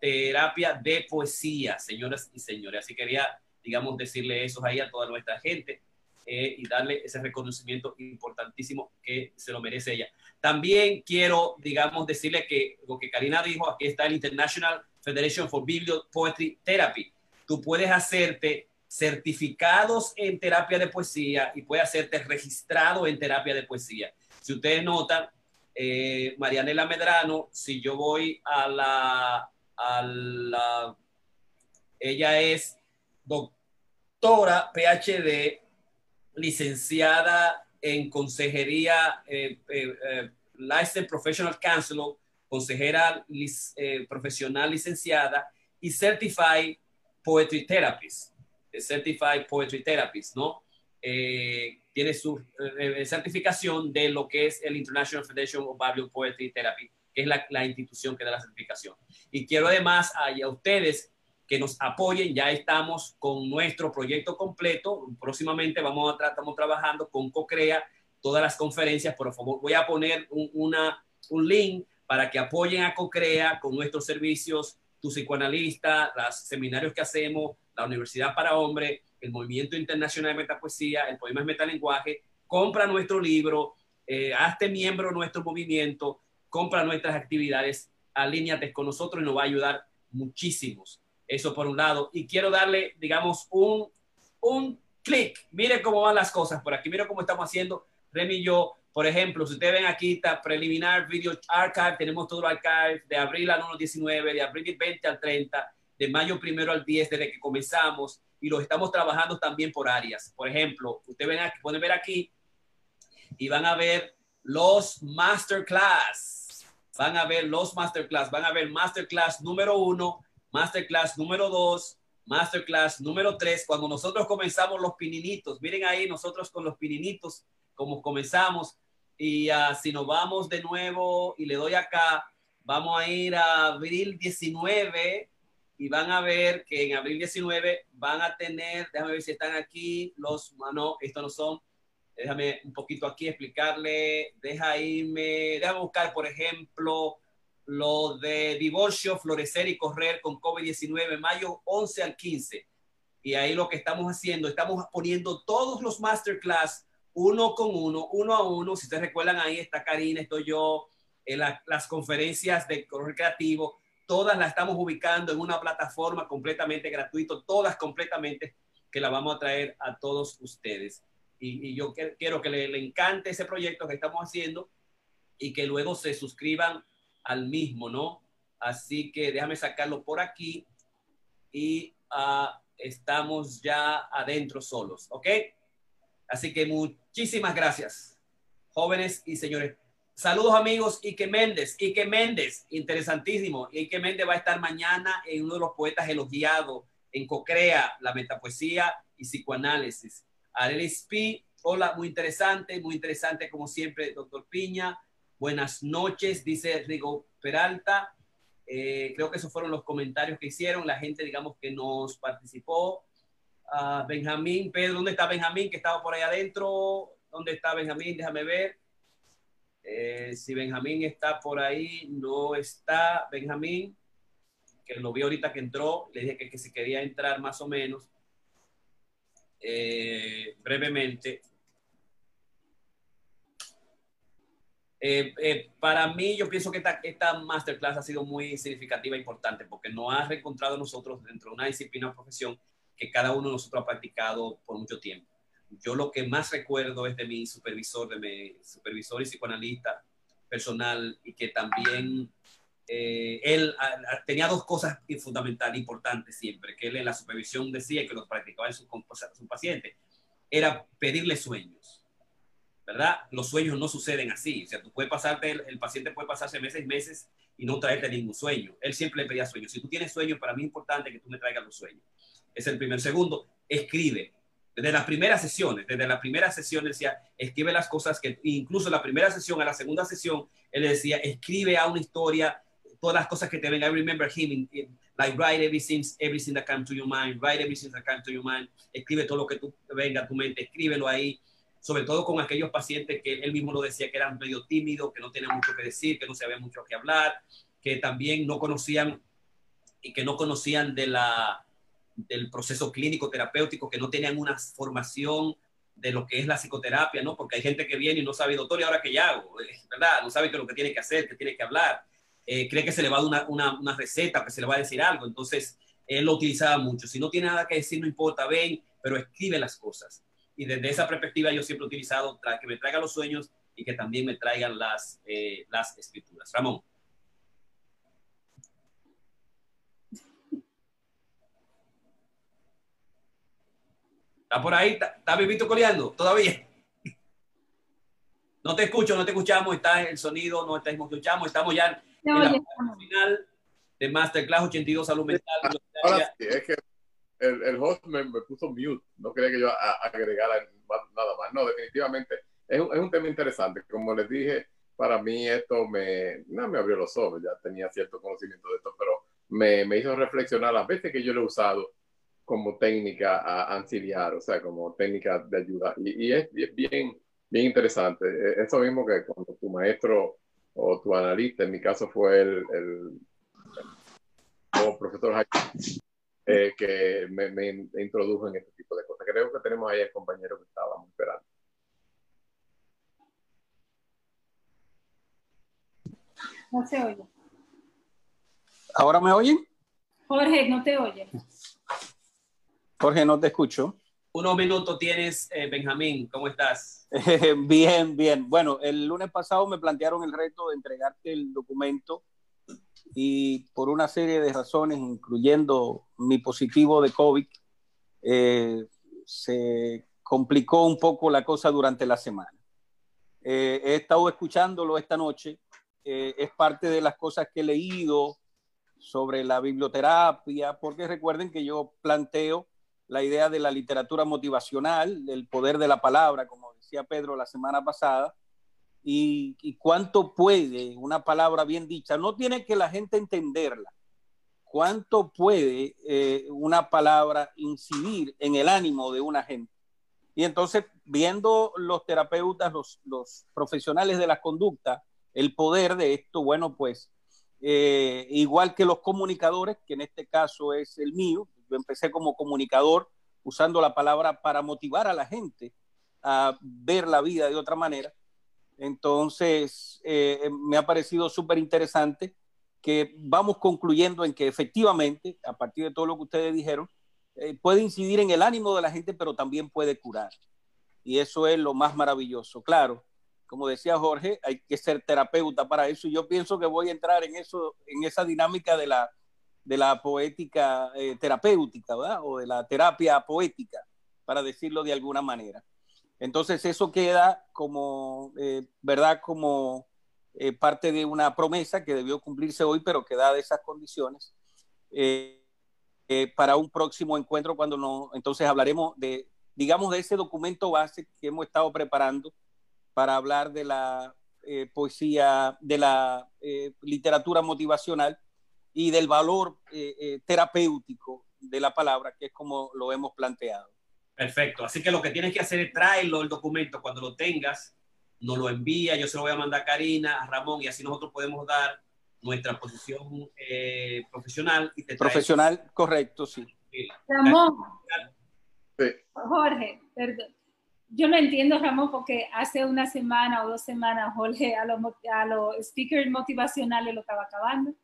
Terapia de Poesía, señoras y señores. Así quería, digamos, decirle eso ahí a toda nuestra gente eh, y darle ese reconocimiento importantísimo que se lo merece ella. También quiero, digamos, decirle que lo que Karina dijo, aquí está el International Federation for Biblio Poetry Therapy. Tú puedes hacerte certificados en terapia de poesía y puedes hacerte registrado en terapia de poesía. Si ustedes notan, eh, Marianela Medrano, si yo voy a la, a la, ella es doctora PhD licenciada en consejería, eh, eh, eh Licensed Professional Counselor, consejera eh, profesional licenciada y Certified Poetry Therapist, Certified Poetry Therapist, ¿no? tiene su certificación de lo que es el International Federation of Biblical Poetry Therapy, que es la, la, institución que da la certificación. Y quiero además a, a ustedes que nos apoyen. Ya estamos con nuestro proyecto completo. Próximamente vamos a estamos trabajando con CoCrea todas las conferencias. Por favor, voy a poner un, una, un link para que apoyen a CoCrea con nuestros servicios, tu psicoanalista, los seminarios que hacemos, la Universidad para Hombres, el Movimiento Internacional de Metapoesía, el Poema es Metalenguaje. Compra nuestro libro, eh, hazte miembro de nuestro movimiento, compra nuestras actividades, alíñate con nosotros y nos va a ayudar muchísimos. Eso por un lado. Y quiero darle, digamos, un, un clic. Mire cómo van las cosas por aquí. Mire cómo estamos haciendo. Remy y yo, por ejemplo, si ustedes ven aquí, está preliminar video archive. Tenemos todo el archive de abril al 1 19, de abril 20 al 30, de mayo primero al 10, desde que comenzamos. Y lo estamos trabajando también por áreas. Por ejemplo, ustedes ven aquí, pueden ver aquí y van a ver los masterclass. Van a ver los masterclass. Van a ver masterclass número uno Masterclass número 2, Masterclass número 3, cuando nosotros comenzamos los pininitos, miren ahí nosotros con los pininitos, como comenzamos, y uh, si nos vamos de nuevo y le doy acá, vamos a ir a abril 19 y van a ver que en abril 19 van a tener, déjame ver si están aquí los, ah, no, estos no son, déjame un poquito aquí explicarle, deja irme, déjame buscar, por ejemplo, lo de divorcio, florecer y correr con COVID-19, mayo 11 al 15. Y ahí lo que estamos haciendo, estamos poniendo todos los masterclass uno con uno, uno a uno. Si ustedes recuerdan, ahí está Karina, estoy yo, en las conferencias de correr creativo, todas las estamos ubicando en una plataforma completamente gratuito, todas completamente, que la vamos a traer a todos ustedes. Y, yo quiero que le encante ese proyecto que estamos haciendo y que luego se suscriban al mismo, ¿no? Así que déjame sacarlo por aquí y uh, estamos ya adentro solos, ¿ok? Así que muchísimas gracias, jóvenes y señores. Saludos amigos, Ike Méndez, Ike Méndez, interesantísimo. Ike Méndez va a estar mañana en uno de los poetas elogiados en Cocrea, la metapoesía y psicoanálisis. Arelis P, hola, muy interesante, muy interesante como siempre, doctor Piña. Buenas noches, dice Rigo Peralta. Eh, creo que esos fueron los comentarios que hicieron, la gente, digamos, que nos participó. Uh, Benjamín, Pedro, ¿dónde está Benjamín? Que estaba por ahí adentro. ¿Dónde está Benjamín? Déjame ver. Eh, si Benjamín está por ahí, no está Benjamín, que lo vi ahorita que entró, le dije que, que si quería entrar más o menos, eh, brevemente. Eh, eh, para mí, yo pienso que esta, esta, masterclass ha sido muy significativa e importante porque nos ha reencontrado nosotros dentro de una disciplina o profesión que cada uno de nosotros ha practicado por mucho tiempo. Yo lo que más recuerdo es de mi supervisor, de mi supervisor y psicoanalista personal y que también eh, él tenía dos cosas fundamentales, importantes siempre, que él en la supervisión decía que lo practicaba en su, su paciente, era pedirle sueños ¿verdad? Los sueños no suceden así. O sea, tú puedes pasarte, el, paciente puede pasarse meses y meses y no traerte ningún sueño. Él siempre le pedía sueños. Si tú tienes sueños, para mí es importante que tú me traigas los sueños. Es el primer. Segundo, escribe. Desde las primeras sesiones, desde la primera sesión decía, escribe las cosas que, incluso la primera sesión a la segunda sesión, él decía, escribe a una historia, todas las cosas que te vengan. I remember him, like write everything, everything that comes to your mind, write everything that comes to your mind, escribe todo lo que tú venga a tu mente, escríbelo ahí sobre todo con aquellos pacientes que él mismo lo decía que eran medio tímidos, que no tenían mucho que decir, que no sabían mucho que hablar, que también no conocían y que no conocían del proceso clínico terapéutico, que no tenían una formación de lo que es la psicoterapia, ¿no? Porque hay gente que viene y no sabe, doctor, ¿y ahora qué hago? ¿Verdad? No sabe qué lo que tiene que hacer, que tiene que hablar. Eh, cree que se le va a dar una, una, una, receta, que se le va a decir algo. Entonces, él lo utilizaba mucho. Si no tiene nada que decir, no importa, ven, pero escribe las cosas. Y desde esa perspectiva yo siempre he utilizado que me traigan los sueños y que también me traigan las, eh, las escrituras. Ramón. ¿Está por ahí? ¿Está, vivito coleando? ¿Todavía? No te escucho, no te escuchamos, está el sonido, no te escuchamos, estamos ya en la final de Masterclass 82 Salud Mental. Ahora sí, es que el, el host me, me, puso mute, no quería que yo agregara nada más. No, definitivamente es un, es un, tema interesante. Como les dije, para mí esto me, no me abrió los ojos, ya tenía cierto conocimiento de esto, pero me, me hizo reflexionar las veces que yo lo he usado como técnica auxiliar, o sea, como técnica de ayuda. Y, y es bien, bien interesante. E, eso mismo que cuando tu maestro o tu analista, en mi caso fue el, el, el profesor eh, que me, me, introdujo en este tipo de cosas. Creo que tenemos ahí el compañero que estábamos esperando. No se oye. ¿Ahora me oyen? Jorge, no te oye. Jorge, no te escucho. Unos minutos tienes, eh, Benjamín. ¿Cómo estás? <laughs> bien, bien. Bueno, el lunes pasado me plantearon el reto de entregarte el documento y por una serie de razones, incluyendo mi positivo de COVID, eh, se complicó un poco la cosa durante la semana. Eh, he estado escuchándolo esta noche, eh, es parte de las cosas que he leído sobre la biblioterapia, porque recuerden que yo planteo la idea de la literatura motivacional, del poder de la palabra, como decía Pedro la semana pasada, y, cuánto puede una palabra bien dicha, no tiene que la gente entenderla, cuánto puede eh, una palabra incidir en el ánimo de una gente. Y entonces, viendo los terapeutas, los, profesionales de la conducta, el poder de esto, bueno, pues eh, igual que los comunicadores, que en este caso es el mío, yo empecé como comunicador usando la palabra para motivar a la gente a ver la vida de otra manera. Entonces, eh, me ha parecido súper interesante que vamos concluyendo en que efectivamente, a partir de todo lo que ustedes dijeron, eh, puede incidir en el ánimo de la gente, pero también puede curar. Y eso es lo más maravilloso. Claro, como decía Jorge, hay que ser terapeuta para eso. Y yo pienso que voy a entrar en eso, en esa dinámica de la, de la poética eh, terapéutica, ¿verdad? O de la terapia poética, para decirlo de alguna manera. Entonces eso queda como, eh, ¿verdad? Como eh, parte de una promesa que debió cumplirse hoy, pero que da de esas condiciones eh, para un próximo encuentro cuando no, entonces hablaremos de, digamos, de ese documento base que hemos estado preparando para hablar de la poesía, de la literatura motivacional y del valor terapéutico de la palabra, que es como lo hemos planteado. Perfecto. Así que lo que tienes que hacer es traerlo el documento cuando lo tengas, nos lo envía, yo se lo voy a mandar a Karina, a Ramón, y así nosotros podemos dar nuestra posición eh, profesional. Y te profesional, correcto, sí. Ramón. Jorge, perdón. Yo no entiendo, Ramón, porque hace una semana o dos semanas Jorge a los a speakers motivacionales lo estaba acabando.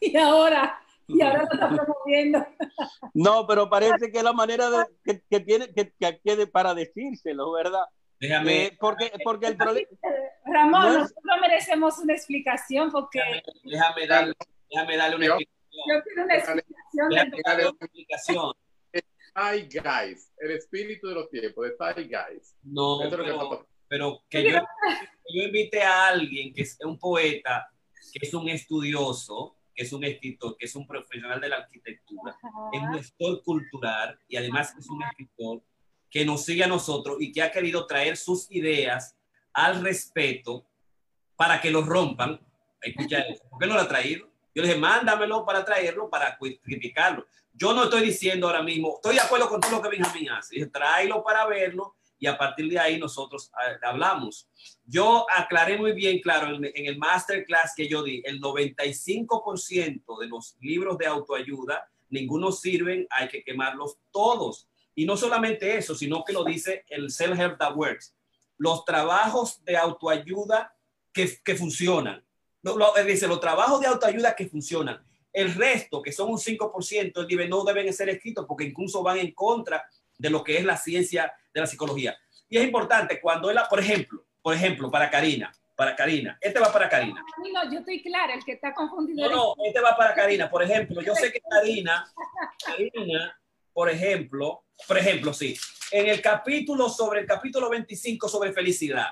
Y ahora y ahora lo está promoviendo. <laughs> No, pero parece que es la manera de, que, tiene que, que para decírselo, ¿verdad? Déjame. Eh, porque, porque el problema. <laughs> Ramón, nosotros merecemos una explicación porque. Déjame, darle, déjame darle una explicación. Yo quiero una explicación. Déjame darle una explicación. <laughs> Hi guys, el espíritu de los tiempos, de Hi guys. No, pero, pero que yo, yo invite a alguien que es un poeta, que es un estudioso, que es un escritor, que es un profesional de la arquitectura, es un gestor cultural y además es un escritor que nos sigue a nosotros y que ha querido traer sus ideas al respeto para que los rompan. Escucha eso. ¿Por qué no lo ha traído? Yo le dije, mándamelo para traerlo, para criticarlo. Yo no estoy diciendo ahora mismo, estoy de acuerdo con todo lo que Benjamín hace. Dije, tráelo para verlo y a partir de ahí nosotros ah, hablamos. Yo aclaré muy bien, claro, en, el masterclass que yo di, el 95% de los libros de autoayuda, ninguno sirven, hay que quemarlos todos. Y no solamente eso, sino que lo dice el Self-Help That Works. Los trabajos de autoayuda que, que funcionan. Lo, lo, dice, los trabajos de autoayuda que funcionan. El resto, que son un 5%, él no deben ser escritos porque incluso van en contra de lo que es la ciencia de la psicología. Y es importante cuando él, por ejemplo, por ejemplo, para Karina, para Karina, este va para Karina. No, yo estoy clara, el que está confundido. No, no, este va para Karina. Por ejemplo, yo sé que Karina, <laughs> Karina, por ejemplo, por ejemplo, sí, en el capítulo sobre el capítulo 25 sobre felicidad,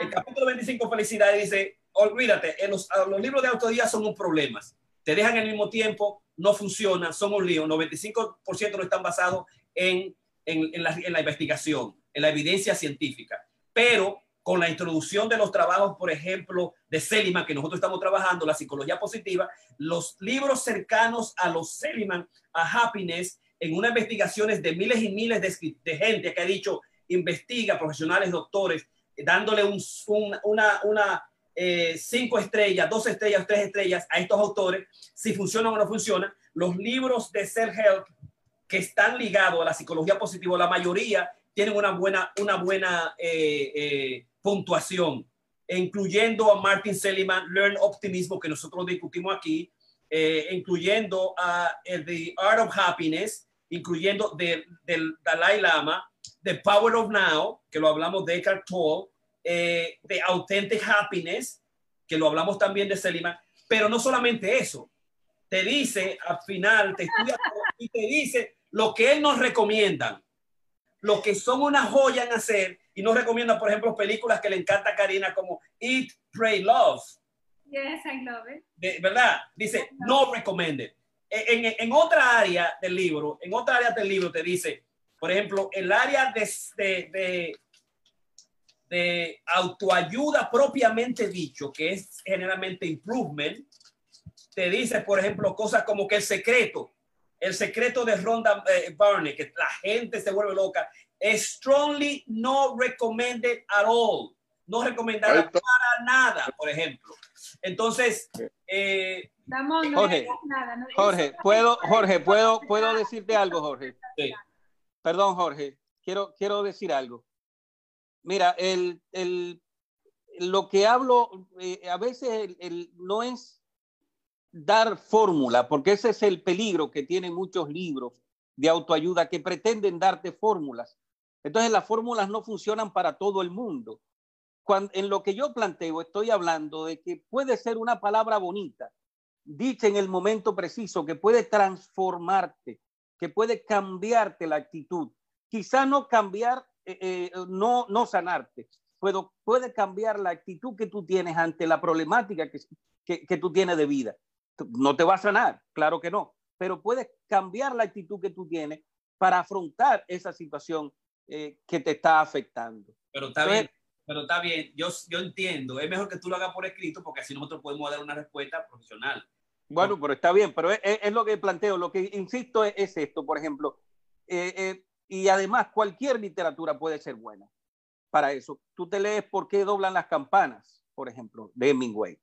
el capítulo 25 felicidad dice, olvídate, en los, los libros de autodía son un problema. Te dejan al mismo tiempo, no funcionan, son un lío. 95% no están basados en, en, en, la, en la investigación, en la evidencia científica. Pero con la introducción de los trabajos, por ejemplo, de Seliman, que nosotros estamos trabajando, la psicología positiva, los libros cercanos a los Seliman, a Happiness, en unas investigaciones de miles y miles de, de gente que ha dicho, investiga, profesionales, doctores, dándole un, un, una, una eh, cinco estrellas, dos estrellas, tres estrellas a estos autores, si funcionan o no funcionan. Los libros de self-help que están ligados a la psicología positiva, la mayoría tienen una buena, una buena eh, eh, puntuación, incluyendo a Martin Seligman, Learn Optimismo, que nosotros discutimos aquí, eh, incluyendo a el The Art of Happiness, incluyendo de, del Dalai Lama, The Power of Now, que lo hablamos de Eckhart Tolle, eh, The Authentic Happiness, que lo hablamos también de Seligman, pero no solamente eso, te dice al final, te estudia <laughs> y te dice lo que él nos recomienda, lo que son una joya en hacer, y nos recomienda, por ejemplo, películas que le encanta a Karina como Eat, Pray, Love. Yes, I love it. De, ¿Verdad? Dice, no recommended. En, en, otra área del libro, en otra área del libro te dice, por ejemplo, el área de, de, de, de autoayuda propiamente dicho, que es generalmente improvement, te dice, por ejemplo, cosas como que el secreto, el secreto de Ronda eh, Barney, que la gente se vuelve loca, es strongly no recommended at all. No recomendada para nada, por ejemplo. Entonces, eh, Jorge, Jorge, puedo, Jorge, puedo, puedo decirte algo, Jorge. Sí. Perdón, Jorge. Quiero, quiero decir algo. Mira, el, el, lo que hablo eh, a veces el, el, no es dar fórmula, porque ese es el peligro que tienen muchos libros de autoayuda que pretenden darte fórmulas. Entonces las fórmulas no funcionan para todo el mundo. Cuando, en lo que yo planteo estoy hablando de que puede ser una palabra bonita, dicha en el momento preciso, que puede transformarte, que puede cambiarte la actitud. Quizá no cambiar, eh, eh, no, no sanarte, pero puede cambiar la actitud que tú tienes ante la problemática que, que, que tú tienes de vida no te va a sanar, claro que no, pero puedes cambiar la actitud que tú tienes para afrontar esa situación eh, que te está afectando. Pero está Entonces, bien, pero está bien, yo, yo entiendo, es mejor que tú lo hagas por escrito porque así nosotros podemos dar una respuesta profesional. Bueno, pero está bien, pero es, es lo que planteo, lo que insisto es, es esto, por ejemplo, eh, eh, y además cualquier literatura puede ser buena para eso. Tú te lees por qué doblan las campanas, por ejemplo, de Hemingway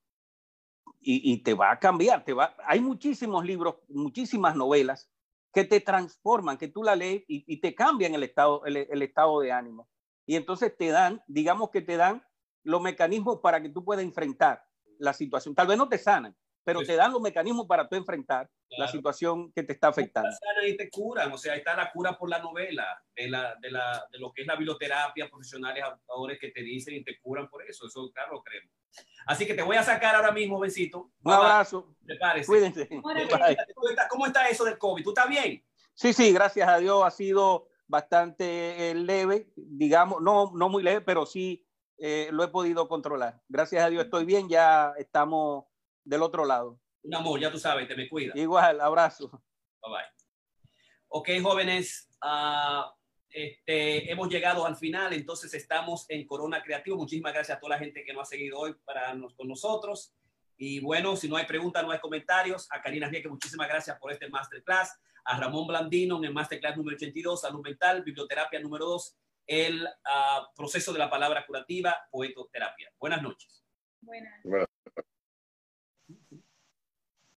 y, y, te va a cambiar. Te va, hay muchísimos libros, muchísimas novelas que te transforman, que tú la lees y, y te cambian el estado, el, el, estado de ánimo. Y entonces te dan, digamos que te dan los mecanismos para que tú puedas enfrentar la situación. Tal vez no te sanan, pero sí. te dan los mecanismos para tú enfrentar claro. la situación que te está afectando. Y te curan, o sea, está la cura por la novela, de, la, de, la, de lo que es la biblioterapia, profesionales, autores que te dicen y te curan por eso, eso claro lo creemos. Así que te voy a sacar ahora mismo, besito. Un abrazo. Prepárese. Cuídense. ¿Cómo está eso del COVID? ¿Tú estás bien? Sí, sí, gracias a Dios ha sido bastante eh, leve, digamos, no, no muy leve, pero sí eh, lo he podido controlar. Gracias a Dios estoy bien, ya estamos del otro lado. Un amor, ya tú sabes, te me cuida. Igual, abrazo. Bye bye. Ok, jóvenes, uh, este, hemos llegado al final, entonces estamos en Corona Creativo. Muchísimas gracias a toda la gente que nos ha seguido hoy para nos, con nosotros. Y bueno, si no hay preguntas, no hay comentarios. A Karina Rieke, muchísimas gracias por este masterclass a Ramón Blandino en el Masterclass número 82, Salud Mental, Biblioterapia número 2, el ah, proceso de la palabra curativa, poetoterapia. Buenas noches. Buenas. Buenas.